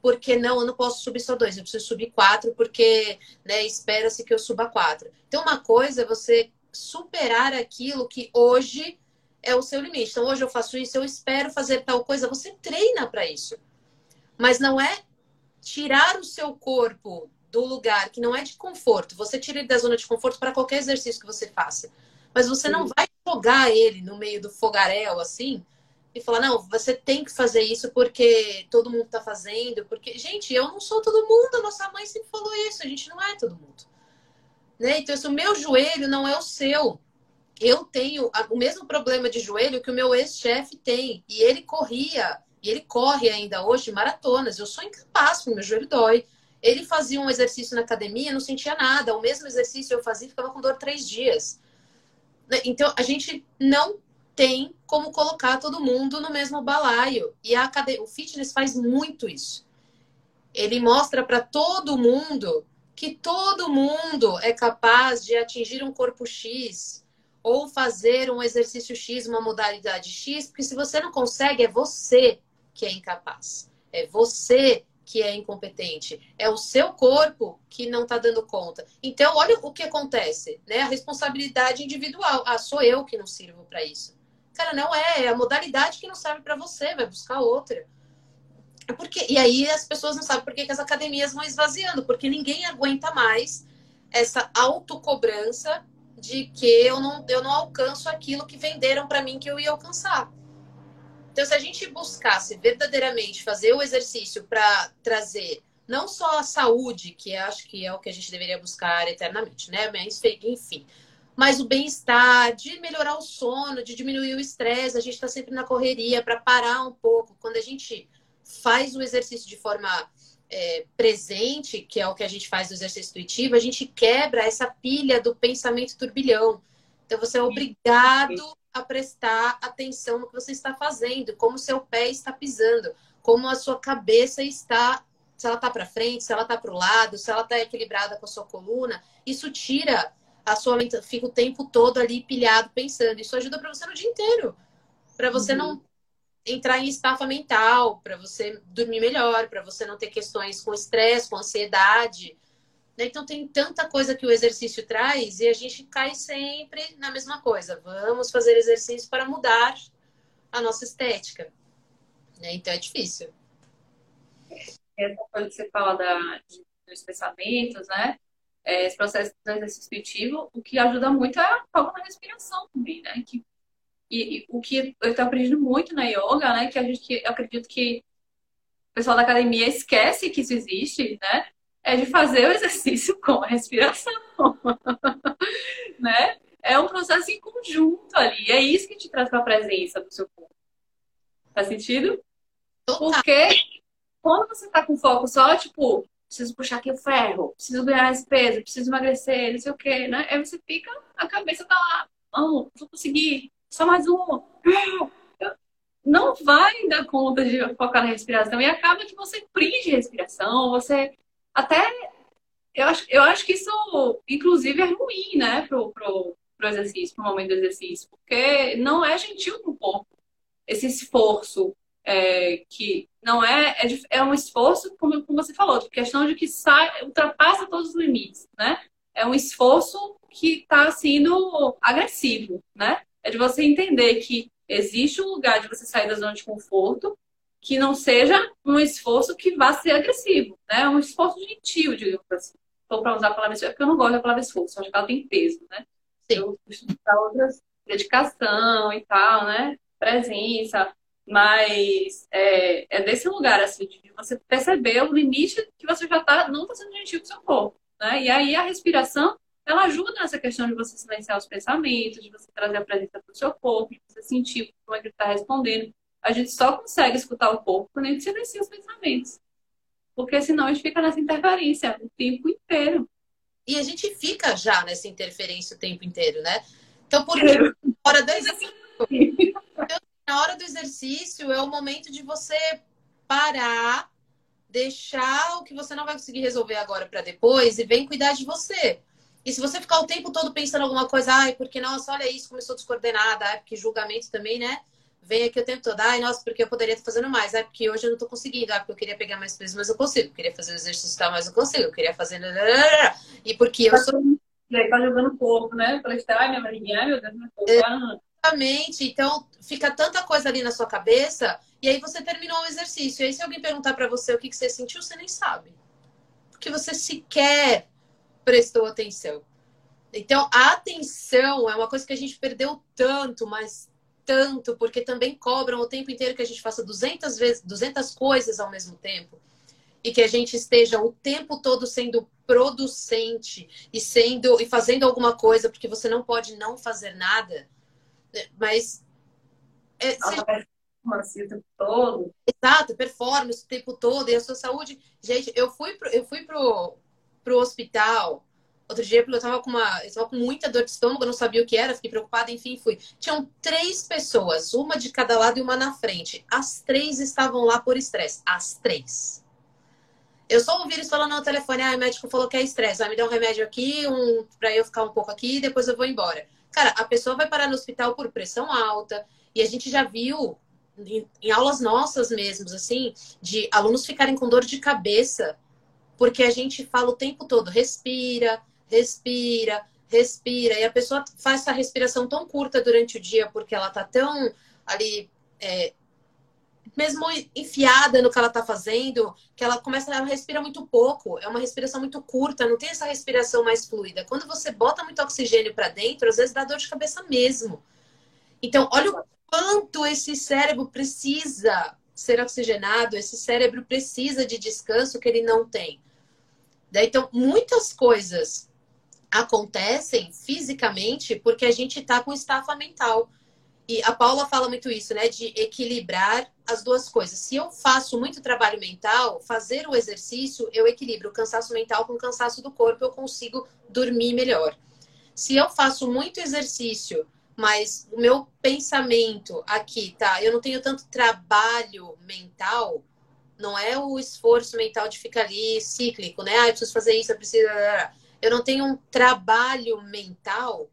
porque não, eu não posso subir só dois, eu preciso subir quatro, porque né, espera-se que eu suba quatro. Então, uma coisa é você superar aquilo que hoje é o seu limite. Então, hoje eu faço isso, eu espero fazer tal coisa, você treina para isso. Mas não é tirar o seu corpo do lugar que não é de conforto. Você tira ele da zona de conforto para qualquer exercício que você faça. Mas você Sim. não vai jogar ele no meio do fogaréu assim e falar, não, você tem que fazer isso porque todo mundo tá fazendo. Porque, gente, eu não sou todo mundo, a nossa mãe sempre falou isso, a gente não é todo mundo. Né? Então, se o meu joelho não é o seu, eu tenho o mesmo problema de joelho que o meu ex-chefe tem. E ele corria, e ele corre ainda hoje maratonas. Eu sou incapaz, meu joelho dói. Ele fazia um exercício na academia, não sentia nada. O mesmo exercício eu fazia, ficava com dor três dias. Né? Então, a gente não tem como colocar todo mundo no mesmo balaio. E a o fitness faz muito isso. Ele mostra para todo mundo que todo mundo é capaz de atingir um corpo X ou fazer um exercício X, uma modalidade X, porque se você não consegue, é você que é incapaz. É você que é incompetente, é o seu corpo que não está dando conta. Então, olha o que acontece, né? A responsabilidade individual. Ah, sou eu que não sirvo para isso. Cara, não é, é a modalidade que não serve para você, vai buscar outra. É porque, e aí as pessoas não sabem por que, que as academias vão esvaziando, porque ninguém aguenta mais essa autocobrança de que eu não, eu não alcanço aquilo que venderam para mim que eu ia alcançar. Então, se a gente buscasse verdadeiramente fazer o exercício para trazer não só a saúde, que acho que é o que a gente deveria buscar eternamente, né? Mas, enfim, mas o bem-estar, de melhorar o sono, de diminuir o estresse, a gente está sempre na correria para parar um pouco. Quando a gente faz o exercício de forma é, presente, que é o que a gente faz no exercício intuitivo, a gente quebra essa pilha do pensamento turbilhão. Então, você é obrigado a prestar atenção no que você está fazendo, como seu pé está pisando, como a sua cabeça está, se ela está para frente, se ela está para o lado, se ela está equilibrada com a sua coluna. Isso tira a sua mente, fica o tempo todo ali pilhado pensando. Isso ajuda para você no dia inteiro, para você uhum. não entrar em estafa mental, para você dormir melhor, para você não ter questões com estresse, com ansiedade. Né? Então tem tanta coisa que o exercício traz e a gente cai sempre na mesma coisa. Vamos fazer exercício para mudar a nossa estética. Né? Então é difícil. Essa coisa que você fala da, dos pensamentos, né? É, esse processo do exercício intuitivo, o que ajuda muito é a forma da respiração também, né? Que, e, e o que eu estou aprendendo muito na yoga, né? Que a gente, que eu acredito que o pessoal da academia esquece que isso existe, né? É de fazer o exercício com a respiração, <laughs> né? É um processo em conjunto ali. É isso que te traz para a presença do seu corpo. Faz sentido? Porque quando você tá com foco só, tipo, preciso puxar aqui o ferro, preciso ganhar esse peso, preciso emagrecer, não sei o quê, né? Aí você fica, a cabeça tá lá, oh, vou conseguir, só mais uma. <laughs> Não vai dar conta de focar na respiração e acaba que você prende respiração, você até eu acho, eu acho que isso, inclusive, é ruim, né, pro, pro, pro exercício, pro momento do exercício, porque não é gentil pro corpo esse esforço é, que não é, é, é, um esforço, como, como você falou, questão de que sai, ultrapassa todos os limites, né? É um esforço que está sendo agressivo, né? É de você entender que existe um lugar de você sair da zona de conforto que não seja um esforço que vá ser agressivo, né? Um esforço gentil, digamos assim. Estou para usar a palavra esforço, é porque eu não gosto da palavra esforço, acho que ela tem peso, né? Eu costumo dar outras dedicação e tal, né? Presença. Mas é, é desse lugar, assim, de você perceber o limite que você já tá, não está sendo gentil com o seu corpo. Né? E aí a respiração, ela ajuda nessa questão de você silenciar os pensamentos, de você trazer a presença para o seu corpo, de você sentir como é que ele está respondendo. A gente só consegue escutar o corpo quando a gente silencia os pensamentos. Porque senão a gente fica nessa interferência o tempo inteiro. E a gente fica já nessa interferência o tempo inteiro, né? Então, por que na hora do exercício? na hora do exercício é o momento de você parar, deixar o que você não vai conseguir resolver agora para depois e vem cuidar de você. E se você ficar o tempo todo pensando alguma coisa, ai, porque nossa, olha isso, começou descoordenada, ai, porque julgamento também, né? Vem aqui o tempo todo, ai, nossa, porque eu poderia estar fazendo mais, ai, porque hoje eu não tô conseguindo, ai, porque eu queria pegar mais peso, mas eu consigo, eu queria fazer o exercício tal, mas eu consigo, eu queria fazer. E porque eu sou. E aí tá jogando pouco, né? Falei, ai, minha barriguinha, ai, meu Deus, meu corpo. Exatamente. Então, fica tanta coisa ali na sua cabeça, e aí você terminou o exercício. E aí, se alguém perguntar para você o que, que você sentiu, você nem sabe. Porque você sequer prestou atenção. Então, a atenção é uma coisa que a gente perdeu tanto, mas tanto, porque também cobram o tempo inteiro que a gente faça 200 vezes, 200 coisas ao mesmo tempo e que a gente esteja o tempo todo sendo producente e sendo e fazendo alguma coisa, porque você não pode não fazer nada, né? mas é, seja... o tempo todo. Exato, performance o tempo todo e a sua saúde. Gente, eu fui pro, eu fui pro, pro hospital outro dia eu tava com uma, eu tava com muita dor de estômago, não sabia o que era, fiquei preocupada, enfim, fui. Tinham três pessoas, uma de cada lado e uma na frente. As três estavam lá por estresse, as três. Eu só ouvi eles falando no telefone, ah, o médico falou que é estresse, vai me dar um remédio aqui, um para eu ficar um pouco aqui, e depois eu vou embora. Cara, a pessoa vai parar no hospital por pressão alta, e a gente já viu em, em aulas nossas mesmos, assim, de alunos ficarem com dor de cabeça, porque a gente fala o tempo todo, respira, respira, respira, e a pessoa faz essa respiração tão curta durante o dia, porque ela tá tão ali é, mesmo enfiada no que ela está fazendo, que ela começa a respirar muito pouco, é uma respiração muito curta, não tem essa respiração mais fluida. Quando você bota muito oxigênio para dentro, às vezes dá dor de cabeça mesmo. Então, olha o quanto esse cérebro precisa ser oxigenado, esse cérebro precisa de descanso que ele não tem. Então, muitas coisas acontecem fisicamente porque a gente está com estafa mental. E a Paula fala muito isso, né? De equilibrar as duas coisas. Se eu faço muito trabalho mental, fazer o exercício, eu equilibro o cansaço mental com o cansaço do corpo, eu consigo dormir melhor. Se eu faço muito exercício, mas o meu pensamento aqui, tá? Eu não tenho tanto trabalho mental, não é o esforço mental de ficar ali cíclico, né? Ah, eu preciso fazer isso, eu preciso. Eu não tenho um trabalho mental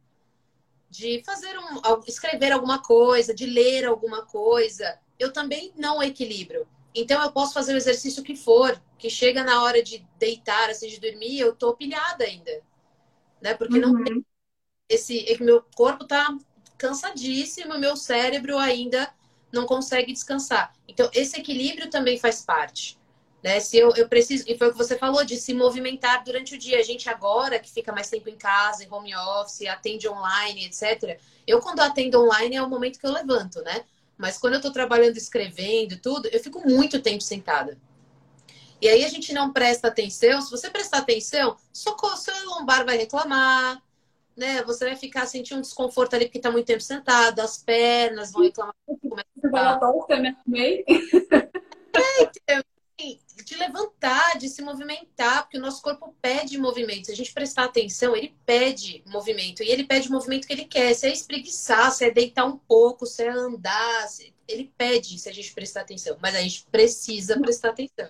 de fazer um, escrever alguma coisa, de ler alguma coisa, eu também não equilibro. Então eu posso fazer o exercício que for, que chega na hora de deitar, assim, de dormir, eu tô pilhada ainda. Né? Porque uhum. não tem esse. É meu corpo tá cansadíssimo, meu cérebro ainda não consegue descansar. Então, esse equilíbrio também faz parte. Né? Se eu, eu preciso, e foi o que você falou, de se movimentar durante o dia. A gente agora que fica mais tempo em casa, em home office, atende online, etc. Eu, quando atendo online, é o momento que eu levanto, né? Mas quando eu estou trabalhando, escrevendo tudo, eu fico muito tempo sentada. E aí a gente não presta atenção. Se você prestar atenção, socorro, seu lombar vai reclamar, né? Você vai ficar sentindo um desconforto ali porque está muito tempo sentado, as pernas vão reclamar. Você vai me arrumei. É, de levantar, de se movimentar, porque o nosso corpo pede movimento. Se a gente prestar atenção, ele pede movimento. E ele pede o movimento que ele quer. Se é espreguiçar, se é deitar um pouco, se é andar, ele pede se a gente prestar atenção. Mas a gente precisa prestar atenção.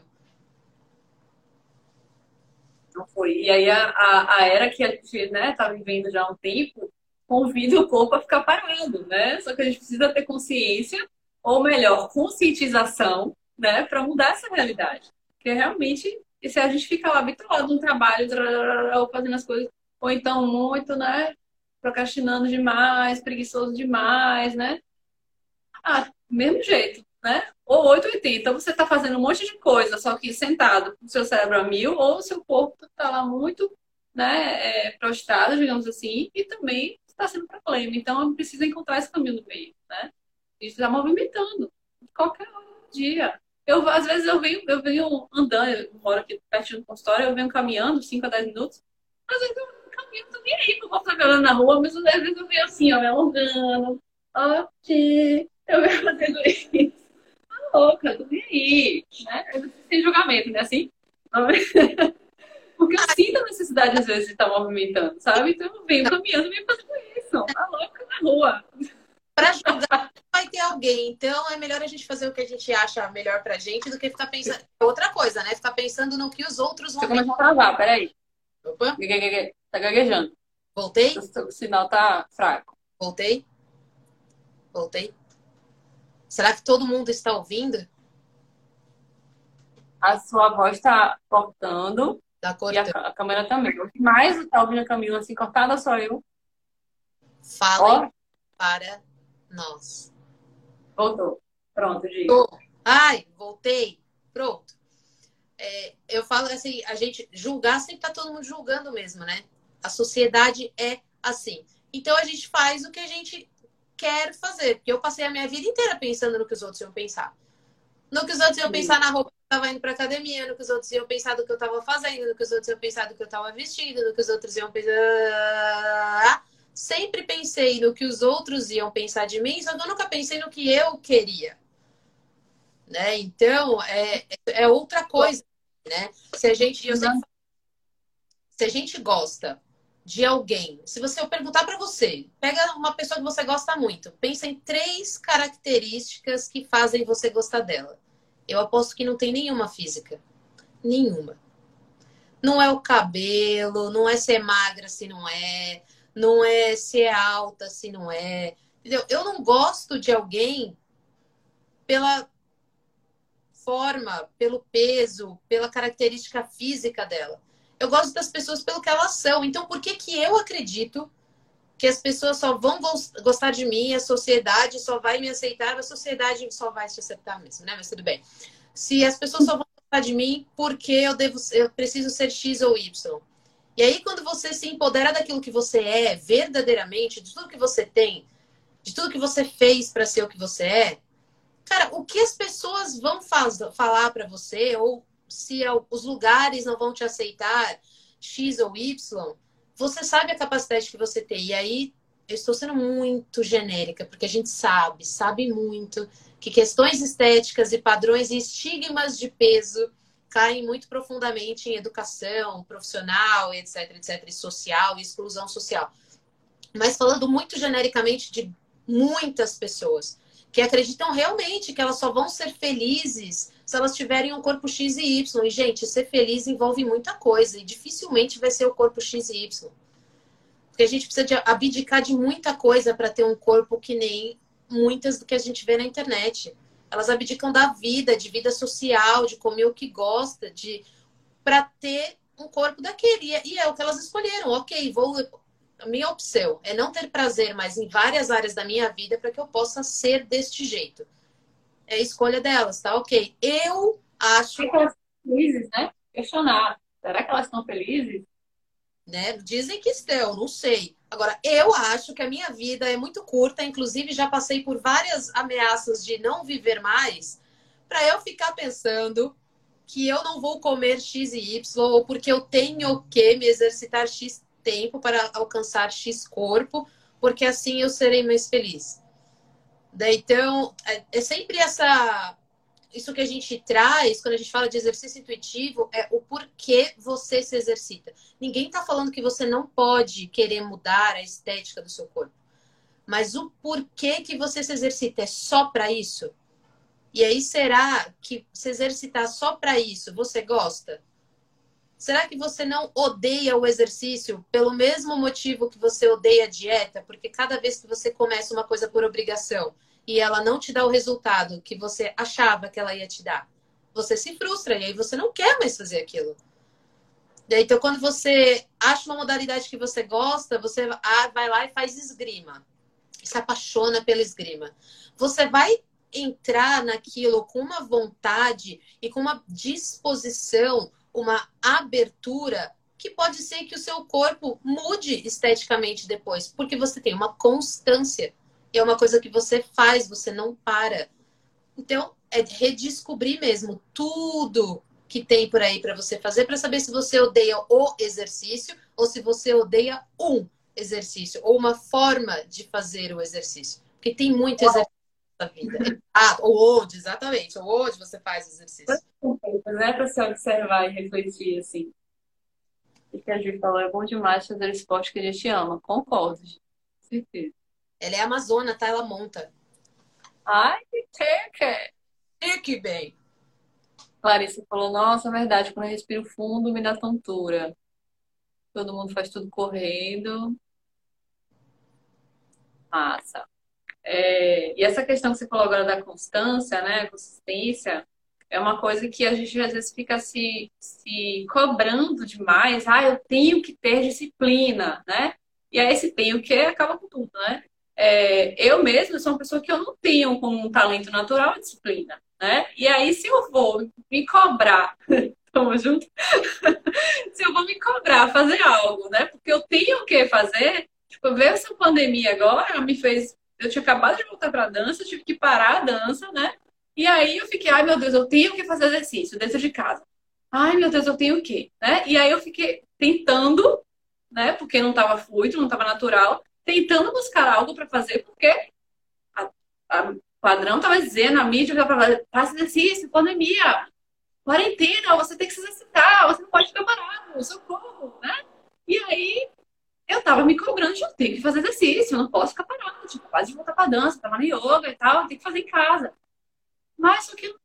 Não foi. E aí a, a, a era que a gente né, tá vivendo já há um tempo convida o corpo a ficar parado, né? Só que a gente precisa ter consciência, ou melhor, conscientização, né, para mudar essa realidade. Porque realmente, se a gente fica lá habituado no trabalho, ou fazendo as coisas, ou então muito, né? Procrastinando demais, preguiçoso demais, né? Ah, mesmo jeito, né? Ou 880, você está fazendo um monte de coisa, só que sentado, o seu cérebro a mil, ou o seu corpo está lá muito, né, é, prostrado, digamos assim, e também está sendo problema. Então, eu preciso encontrar esse caminho no meio, né? E está movimentando. Qualquer dia. Eu, às vezes eu venho, eu venho andando, eu moro aqui pertinho do consultório, eu venho caminhando 5 a 10 minutos. Às vezes eu caminho, não tô nem aí, eu vou trabalhando na rua, mas às vezes eu venho assim, ó, me alongando. Ok, eu venho fazendo isso. Tá louca, tô nem aí. Né? Sem julgamento, né? Assim. <laughs> Porque eu sinto a necessidade, às vezes, de estar movimentando, sabe? Então eu venho caminhando e fazendo isso. Tá louca na rua. Pra julgar, vai ter alguém. Então é melhor a gente fazer o que a gente acha melhor pra gente do que ficar pensando. Outra coisa, né? Ficar pensando no que os outros vão. Você começou a travar, peraí. Opa. Tá gaguejando. Voltei? O sinal tá fraco. Voltei? Voltei? Será que todo mundo está ouvindo? A sua voz está cortando. Tá cortando. E a, a câmera também. O que mais está ouvindo a Camila assim cortada sou eu. Fala para nós. Voltou. Pronto, diga. Ai, voltei. Pronto. É, eu falo assim, a gente julgar sempre tá todo mundo julgando mesmo, né? A sociedade é assim. Então a gente faz o que a gente quer fazer. Porque eu passei a minha vida inteira pensando no que os outros iam pensar. No que os outros iam pensar na roupa que eu tava indo pra academia, no que os outros iam pensar do que eu tava fazendo, no que os outros iam pensar do que eu tava vestindo, no que os outros iam pensar. Sempre pensei no que os outros iam pensar de mim, só que eu nunca pensei no que eu queria. Né? Então, é, é outra coisa, né? Se a gente, sempre, se a gente gosta de alguém, se você eu perguntar para você, pega uma pessoa que você gosta muito, pensa em três características que fazem você gostar dela. Eu aposto que não tem nenhuma física. Nenhuma. Não é o cabelo, não é ser magra se não é, não é se é alta se não é. Entendeu? Eu não gosto de alguém pela forma, pelo peso, pela característica física dela. Eu gosto das pessoas pelo que elas são. Então, por que, que eu acredito que as pessoas só vão gostar de mim, a sociedade só vai me aceitar, a sociedade só vai te aceitar mesmo, né? Mas tudo bem. Se as pessoas só vão gostar de mim porque eu devo, eu preciso ser X ou Y. E aí, quando você se empodera daquilo que você é, verdadeiramente, de tudo que você tem, de tudo que você fez para ser o que você é, cara, o que as pessoas vão faz, falar para você, ou se os lugares não vão te aceitar, X ou Y, você sabe a capacidade que você tem. E aí, eu estou sendo muito genérica, porque a gente sabe, sabe muito, que questões estéticas e padrões e estigmas de peso caem muito profundamente em educação profissional, etc, etc, e social, e exclusão social. Mas falando muito genericamente de muitas pessoas que acreditam realmente que elas só vão ser felizes se elas tiverem um corpo X e Y. E, gente, ser feliz envolve muita coisa e dificilmente vai ser o corpo X e Y. Porque a gente precisa de abdicar de muita coisa para ter um corpo que nem muitas do que a gente vê na internet. Elas abdicam da vida, de vida social, de comer o que gosta, de para ter um corpo daquele. E é o que elas escolheram. Ok, vou. A minha opção é não ter prazer mais em várias áreas da minha vida para que eu possa ser deste jeito é a escolha delas, tá? Ok. Eu acho. que elas estão felizes, né? Questionar. Será que elas estão felizes? Né? Dizem que estão, não sei. Agora, eu acho que a minha vida é muito curta, inclusive já passei por várias ameaças de não viver mais, para eu ficar pensando que eu não vou comer X e Y, ou porque eu tenho que me exercitar X tempo para alcançar X corpo, porque assim eu serei mais feliz. Então, é, é sempre essa. Isso que a gente traz quando a gente fala de exercício intuitivo é o porquê você se exercita. Ninguém está falando que você não pode querer mudar a estética do seu corpo. Mas o porquê que você se exercita é só para isso? E aí, será que se exercitar só para isso você gosta? Será que você não odeia o exercício pelo mesmo motivo que você odeia a dieta? Porque cada vez que você começa uma coisa por obrigação e ela não te dá o resultado que você achava que ela ia te dar, você se frustra e aí você não quer mais fazer aquilo. Então, quando você acha uma modalidade que você gosta, você vai lá e faz esgrima. Se apaixona pela esgrima. Você vai entrar naquilo com uma vontade e com uma disposição, uma abertura que pode ser que o seu corpo mude esteticamente depois, porque você tem uma constância. É uma coisa que você faz, você não para. Então, é redescobrir mesmo tudo que tem por aí para você fazer para saber se você odeia o exercício ou se você odeia um exercício ou uma forma de fazer o exercício. Porque tem muito exercício na vida. Ah, ou onde, exatamente. Ou onde você faz exercício. Não é para se observar e refletir assim. O que a Ju falou é bom demais fazer o esporte que a gente ama. Concordo, gente. certeza. Ela é amazona, tá? Ela monta. Ai, que chique! Que bem. Clarice falou, nossa, é verdade, quando eu respiro fundo, me dá tontura. Todo mundo faz tudo correndo. Massa. É, e essa questão que você falou agora da constância, né? Consistência, é uma coisa que a gente às vezes fica se, se cobrando demais. Ah, eu tenho que ter disciplina, né? E aí esse tenho que acaba com tudo, né? É, eu mesma sou uma pessoa que eu não tenho como um talento natural a disciplina, né? E aí se eu vou me cobrar, <laughs> tamo junto? <laughs> se eu vou me cobrar fazer algo, né? Porque eu tenho o que fazer, tipo, ver essa pandemia agora me fez eu tinha acabado de voltar para dança, tive que parar a dança, né? E aí eu fiquei, ai meu Deus, eu tenho que fazer exercício dentro de casa. Ai meu Deus, eu tenho o quê? Né? E aí eu fiquei tentando, né? Porque não estava fluido, não estava natural, tentando buscar algo para fazer, porque a, a padrão estava dizendo, a mídia estava faz exercício, pandemia, quarentena, você tem que se exercitar, você não pode ficar parado, socorro, né? E aí eu tava me cobrando eu tenho que fazer exercício, eu não posso ficar parado, tipo, quase voltar pra dança, tava no yoga e tal, tem que fazer em casa. Mas só que eu,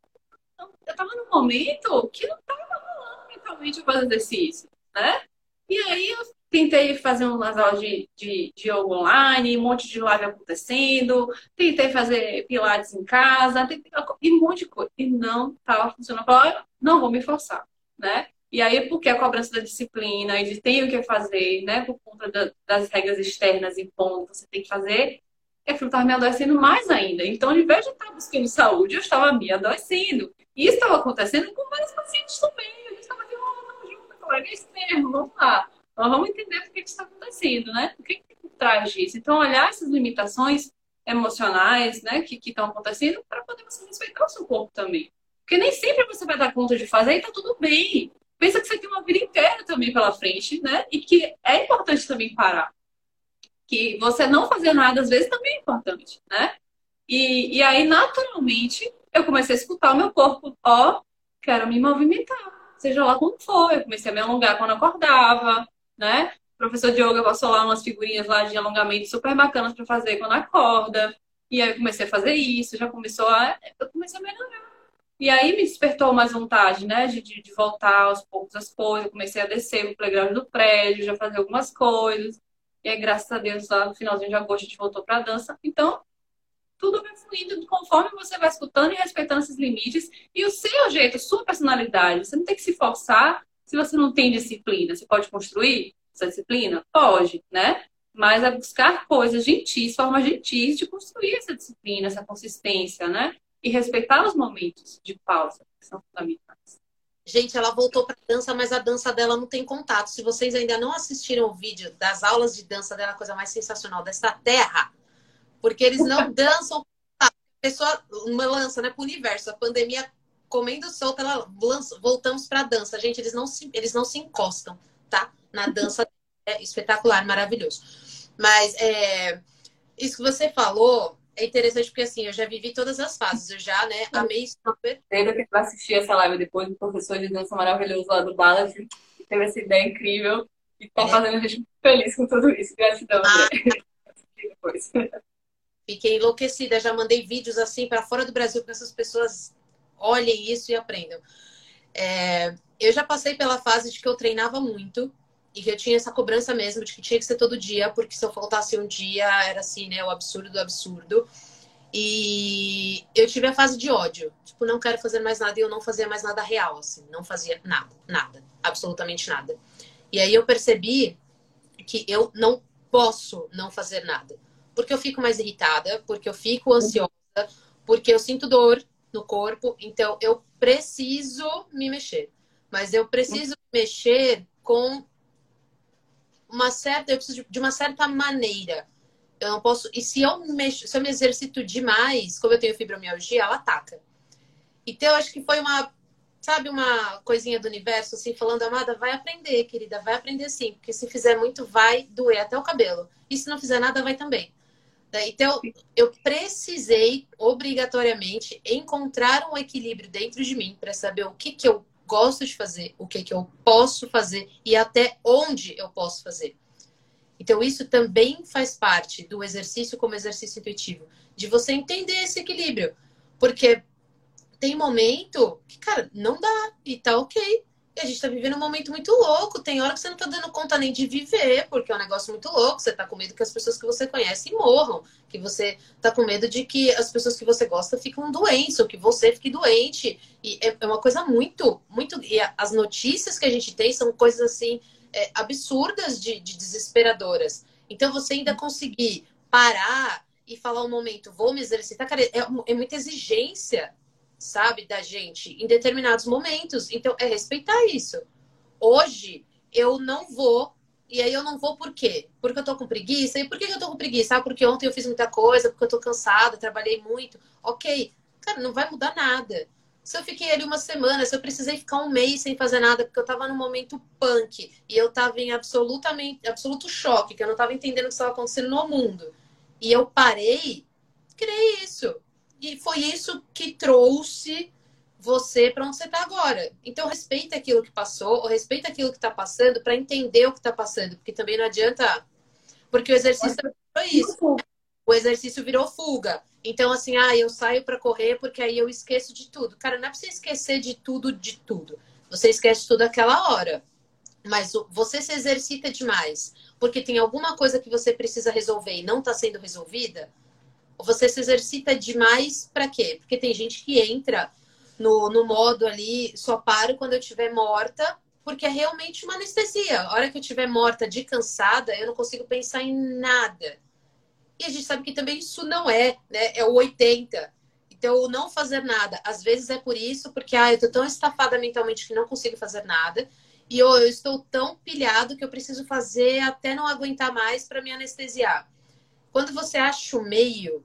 eu tava num momento que não tava rolando mentalmente eu fazer exercício, né? E aí eu tentei fazer umas aulas de, de, de yoga online, um monte de live acontecendo, tentei fazer pilates em casa, tentei, e um monte de coisa. E não tava funcionando. Eu falei, não vou me forçar, né? E aí, porque a cobrança da disciplina e de tem o que fazer, né, por conta da, das regras externas impondo você tem que fazer, aquilo estava me adoecendo mais ainda. Então, ao invés de estar buscando saúde, eu estava me adoecendo. E isso estava acontecendo com vários pacientes também. Gente estava aqui, oh, junto, colega, é mesmo, vamos lá. Então, vamos entender por que está acontecendo, né? O que por trás disso? Então, olhar essas limitações emocionais, né, que estão acontecendo, para poder você respeitar o seu corpo também. Porque nem sempre você vai dar conta de fazer e tá tudo bem pensa que você tem uma vida inteira também pela frente, né? E que é importante também parar. Que você não fazer nada, às vezes, também é importante, né? E, e aí, naturalmente, eu comecei a escutar o meu corpo, ó, quero me movimentar, seja lá como for. Eu comecei a me alongar quando acordava, né? O professor de yoga passou lá umas figurinhas lá de alongamento super bacanas para fazer quando acorda. E aí eu comecei a fazer isso, já começou a. Eu comecei a melhorar. E aí me despertou mais vontade, né, de, de, de voltar aos poucos as coisas. Eu comecei a descer o playground do prédio, já fazer algumas coisas. E aí, graças a Deus, lá no finalzinho de agosto, a gente voltou para dança. Então, tudo vai fluindo conforme você vai escutando e respeitando esses limites. E o seu jeito, sua personalidade. Você não tem que se forçar se você não tem disciplina. Você pode construir essa disciplina? Pode, né? Mas é buscar coisas gentis, formas gentis de construir essa disciplina, essa consistência, né? e respeitar os momentos de pausa, que são fundamentais. Gente, ela voltou para dança, mas a dança dela não tem contato. Se vocês ainda não assistiram o vídeo das aulas de dança dela, a coisa mais sensacional desta terra, porque eles não <laughs> dançam. A pessoa uma lança, né, para o universo. A pandemia comendo solta, ela lança, voltamos para a dança. Gente, eles não se, eles não se encostam, tá? Na dança <laughs> é espetacular, maravilhoso. Mas é, isso que você falou é interessante porque assim, eu já vivi todas as fases, eu já, né, amei super. Teve que assistir essa live depois do professor de dança maravilhoso lá do que teve essa ideia incrível e tá é. fazendo a gente muito feliz com tudo isso. Gratidão, ah. <laughs> depois. Fiquei enlouquecida, já mandei vídeos assim para fora do Brasil para essas pessoas olhem isso e aprendam. É, eu já passei pela fase de que eu treinava muito, e que eu tinha essa cobrança mesmo de que tinha que ser todo dia, porque se eu faltasse um dia era assim, né? O absurdo do absurdo. E eu tive a fase de ódio. Tipo, não quero fazer mais nada e eu não fazia mais nada real, assim. Não fazia nada, nada. Absolutamente nada. E aí eu percebi que eu não posso não fazer nada. Porque eu fico mais irritada, porque eu fico ansiosa, porque eu sinto dor no corpo. Então eu preciso me mexer. Mas eu preciso me mexer com uma certa, eu preciso de uma certa maneira. Eu não posso. E se eu mexo, se eu me exercito demais, como eu tenho fibromialgia, ela ataca. Então, eu acho que foi uma, sabe, uma coisinha do universo, assim, falando, amada, vai aprender, querida, vai aprender sim, porque se fizer muito, vai doer até o cabelo. E se não fizer nada, vai também. Então, eu precisei, obrigatoriamente, encontrar um equilíbrio dentro de mim para saber o que, que eu gosto de fazer, o que, que eu posso fazer e até onde eu posso fazer. Então, isso também faz parte do exercício como exercício intuitivo, de você entender esse equilíbrio. Porque tem momento que, cara, não dá e tá ok. E a gente tá vivendo um momento muito louco. Tem hora que você não tá dando conta nem de viver, porque é um negócio muito louco. Você tá com medo que as pessoas que você conhece morram. Que você tá com medo de que as pessoas que você gosta fiquem doentes, ou que você fique doente. E é, é uma coisa muito, muito. E as notícias que a gente tem são coisas assim é, absurdas de, de desesperadoras. Então você ainda conseguir parar e falar um momento, vou me exercitar, cara, é, é muita exigência sabe, da gente em determinados momentos. Então, é respeitar isso. Hoje, eu não vou. E aí eu não vou por quê? Porque eu tô com preguiça. E por que eu tô com preguiça? Ah, porque ontem eu fiz muita coisa, porque eu tô cansada, trabalhei muito. Ok. Cara, não vai mudar nada. Se eu fiquei ali uma semana, se eu precisei ficar um mês sem fazer nada, porque eu tava num momento punk e eu tava em absolutamente, absoluto choque, que eu não tava entendendo o que estava acontecendo no mundo. E eu parei, criei isso. E foi isso que trouxe você para onde você está agora. Então, respeita aquilo que passou, ou respeita aquilo que está passando para entender o que está passando, porque também não adianta. Porque o exercício foi isso. O exercício virou fuga. Então, assim, ah, eu saio para correr porque aí eu esqueço de tudo. Cara, não é para você esquecer de tudo, de tudo. Você esquece tudo aquela hora. Mas você se exercita demais porque tem alguma coisa que você precisa resolver e não está sendo resolvida você se exercita demais para quê? Porque tem gente que entra no, no modo ali, só paro quando eu estiver morta, porque é realmente uma anestesia. A hora que eu estiver morta de cansada, eu não consigo pensar em nada. E a gente sabe que também isso não é, né? É o 80. Então, não fazer nada, às vezes é por isso, porque ah, eu tô tão estafada mentalmente que não consigo fazer nada. E eu, eu estou tão pilhado que eu preciso fazer até não aguentar mais para me anestesiar. Quando você acha o meio,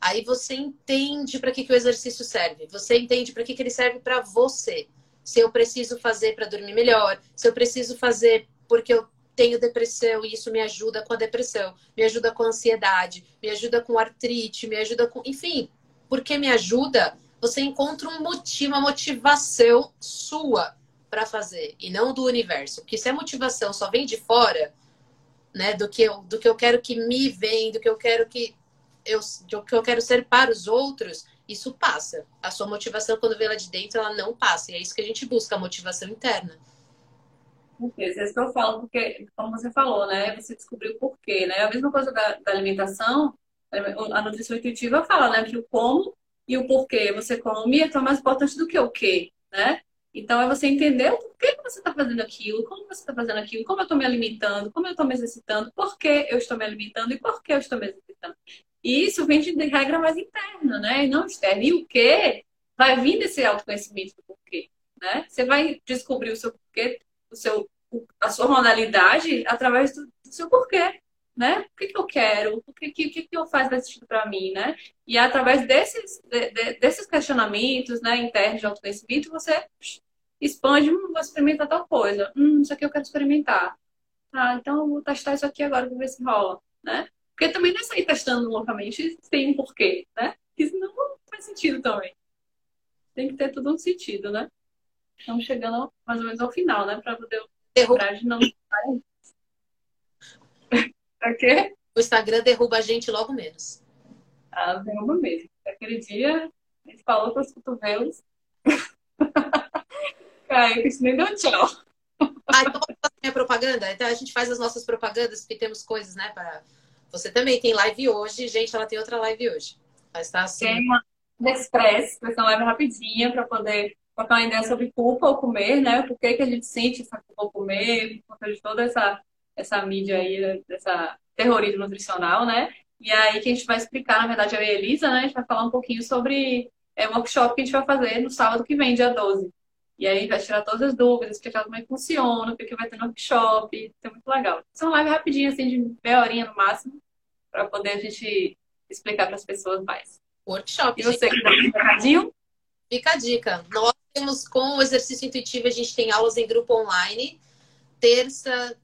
Aí você entende para que, que o exercício serve. Você entende para que, que ele serve para você. Se eu preciso fazer para dormir melhor, se eu preciso fazer porque eu tenho depressão e isso me ajuda com a depressão, me ajuda com a ansiedade, me ajuda com artrite, me ajuda com. Enfim, porque me ajuda, você encontra um motivo, uma motivação sua para fazer e não do universo. Porque se a motivação só vem de fora, né, do que eu, do que eu quero que me vem, do que eu quero que eu, o que eu quero ser para os outros, isso passa. A sua motivação, quando vem lá de dentro, ela não passa. E é isso que a gente busca, a motivação interna. É isso que eu falo, porque, como você falou, né? Você descobriu o porquê, né? A mesma coisa da, da alimentação, a nutrição intuitiva fala, né? Que o como e o porquê você come é tão mais importante do que o que, né? Então, é você entender o porquê que você está fazendo aquilo, como você está fazendo aquilo, como eu estou me alimentando, como eu estou me exercitando, por que eu estou me alimentando e por que eu estou me exercitando. E isso vem de regra mais interna, né? E não externa. E o que vai vir desse autoconhecimento do porquê, né? Você vai descobrir o seu porquê, o seu, a sua modalidade através do, do seu porquê, né? O que, que eu quero? O que, que, que eu faço mais sentido para mim, né? E através desses, de, de, desses questionamentos, né, internos de autoconhecimento, você expande, hum, vou experimentar tal coisa. Hum, isso aqui eu quero experimentar. Ah, então vou testar isso aqui agora para ver se rola, né? Porque também não é sair testando loucamente sem um porquê, né? Isso não faz sentido também. Tem que ter tudo um sentido, né? Estamos chegando mais ou menos ao final, né? Para poder lembrar de não. Pra quê? O Instagram derruba a gente logo menos. Ah, derruba mesmo. Aquele dia a gente falou para os cotovelos. <laughs> Caiu, gente nem deu tchau. Ah, então minha propaganda? Então a gente faz as nossas propagandas, porque temos coisas, né, para você também tem live hoje, gente, ela tem outra live hoje. Mas tá assim. Tem uma Express, vai ser uma live rapidinha para poder trocar uma ideia sobre culpa ao comer, né? Por que, que a gente sente essa culpa ao comer, por conta de toda essa, essa mídia aí, dessa terrorismo nutricional, né? E aí que a gente vai explicar, na verdade, eu e a Elisa, né? A gente vai falar um pouquinho sobre é, um workshop que a gente vai fazer no sábado que vem, dia 12. E aí vai tirar todas as dúvidas, explicar como é que funciona, o que vai ter no workshop. Isso é muito legal. São live rapidinho, assim, de meia horinha no máximo, para poder a gente explicar para as pessoas mais. Workshop. E você que dá um recadinho? Fica a dica. Nós temos com o exercício intuitivo, a gente tem aulas em grupo online, terça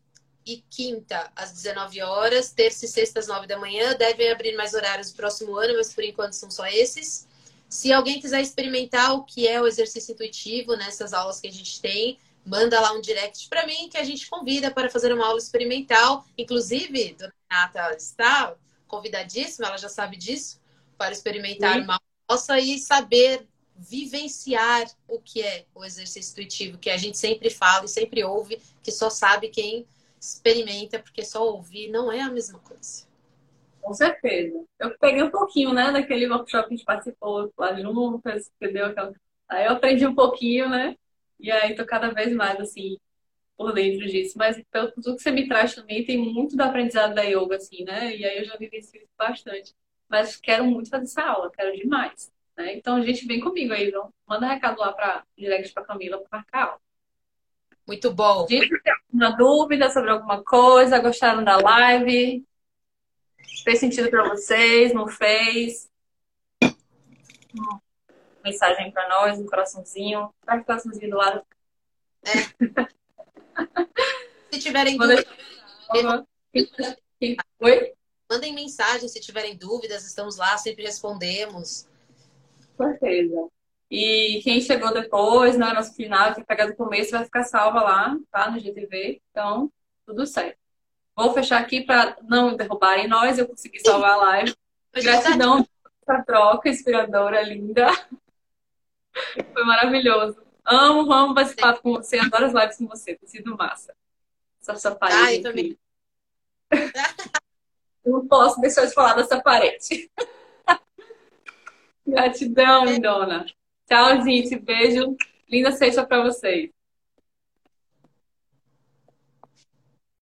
e quinta às 19 horas, terça e sexta às 9 da manhã. Devem abrir mais horários no próximo ano, mas por enquanto são só esses. Se alguém quiser experimentar o que é o exercício intuitivo nessas aulas que a gente tem, manda lá um direct para mim que a gente convida para fazer uma aula experimental. Inclusive, Dona Renata está convidadíssima, ela já sabe disso, para experimentar Sim. uma nossa e saber vivenciar o que é o exercício intuitivo, que a gente sempre fala e sempre ouve, que só sabe quem experimenta, porque só ouvir não é a mesma coisa. Com certeza. Eu peguei um pouquinho, né, daquele workshop que a gente participou lá juntas, entendeu? Aí eu aprendi um pouquinho, né? E aí tô cada vez mais, assim, por dentro disso. Mas pelo tudo que você me traz também, tem muito do aprendizado da yoga, assim, né? E aí eu já vivencio isso bastante. Mas quero muito fazer essa aula, quero demais. Né? Então, a gente vem comigo aí, viu? Manda recado lá para direct para Camila para marcar aula. Muito bom. Tem alguma dúvida sobre alguma coisa? Gostaram da live? Fez sentido para vocês? Não fez? Mensagem para nós, um coraçãozinho. Traz o coraçãozinho do lado. É. <laughs> se tiverem dúvidas. Oi? Mandem mensagem se tiverem dúvidas, estamos lá, sempre respondemos. Com certeza. E quem chegou depois, né, nosso final, que pegar do começo, vai ficar salva lá, tá? No GTV. Então, tudo certo. Vou fechar aqui para não derrubarem nós, eu consegui salvar a live. Gratidão essa troca inspiradora, linda. <laughs> Foi maravilhoso. Amo, amo participar com você, adoro as lives com você, tem sido massa. Essa sua parede. Ah, <laughs> eu também. não posso deixar de falar dessa parede. <laughs> Gratidão, lindona. Tchau, gente. Beijo. Linda sexta para vocês.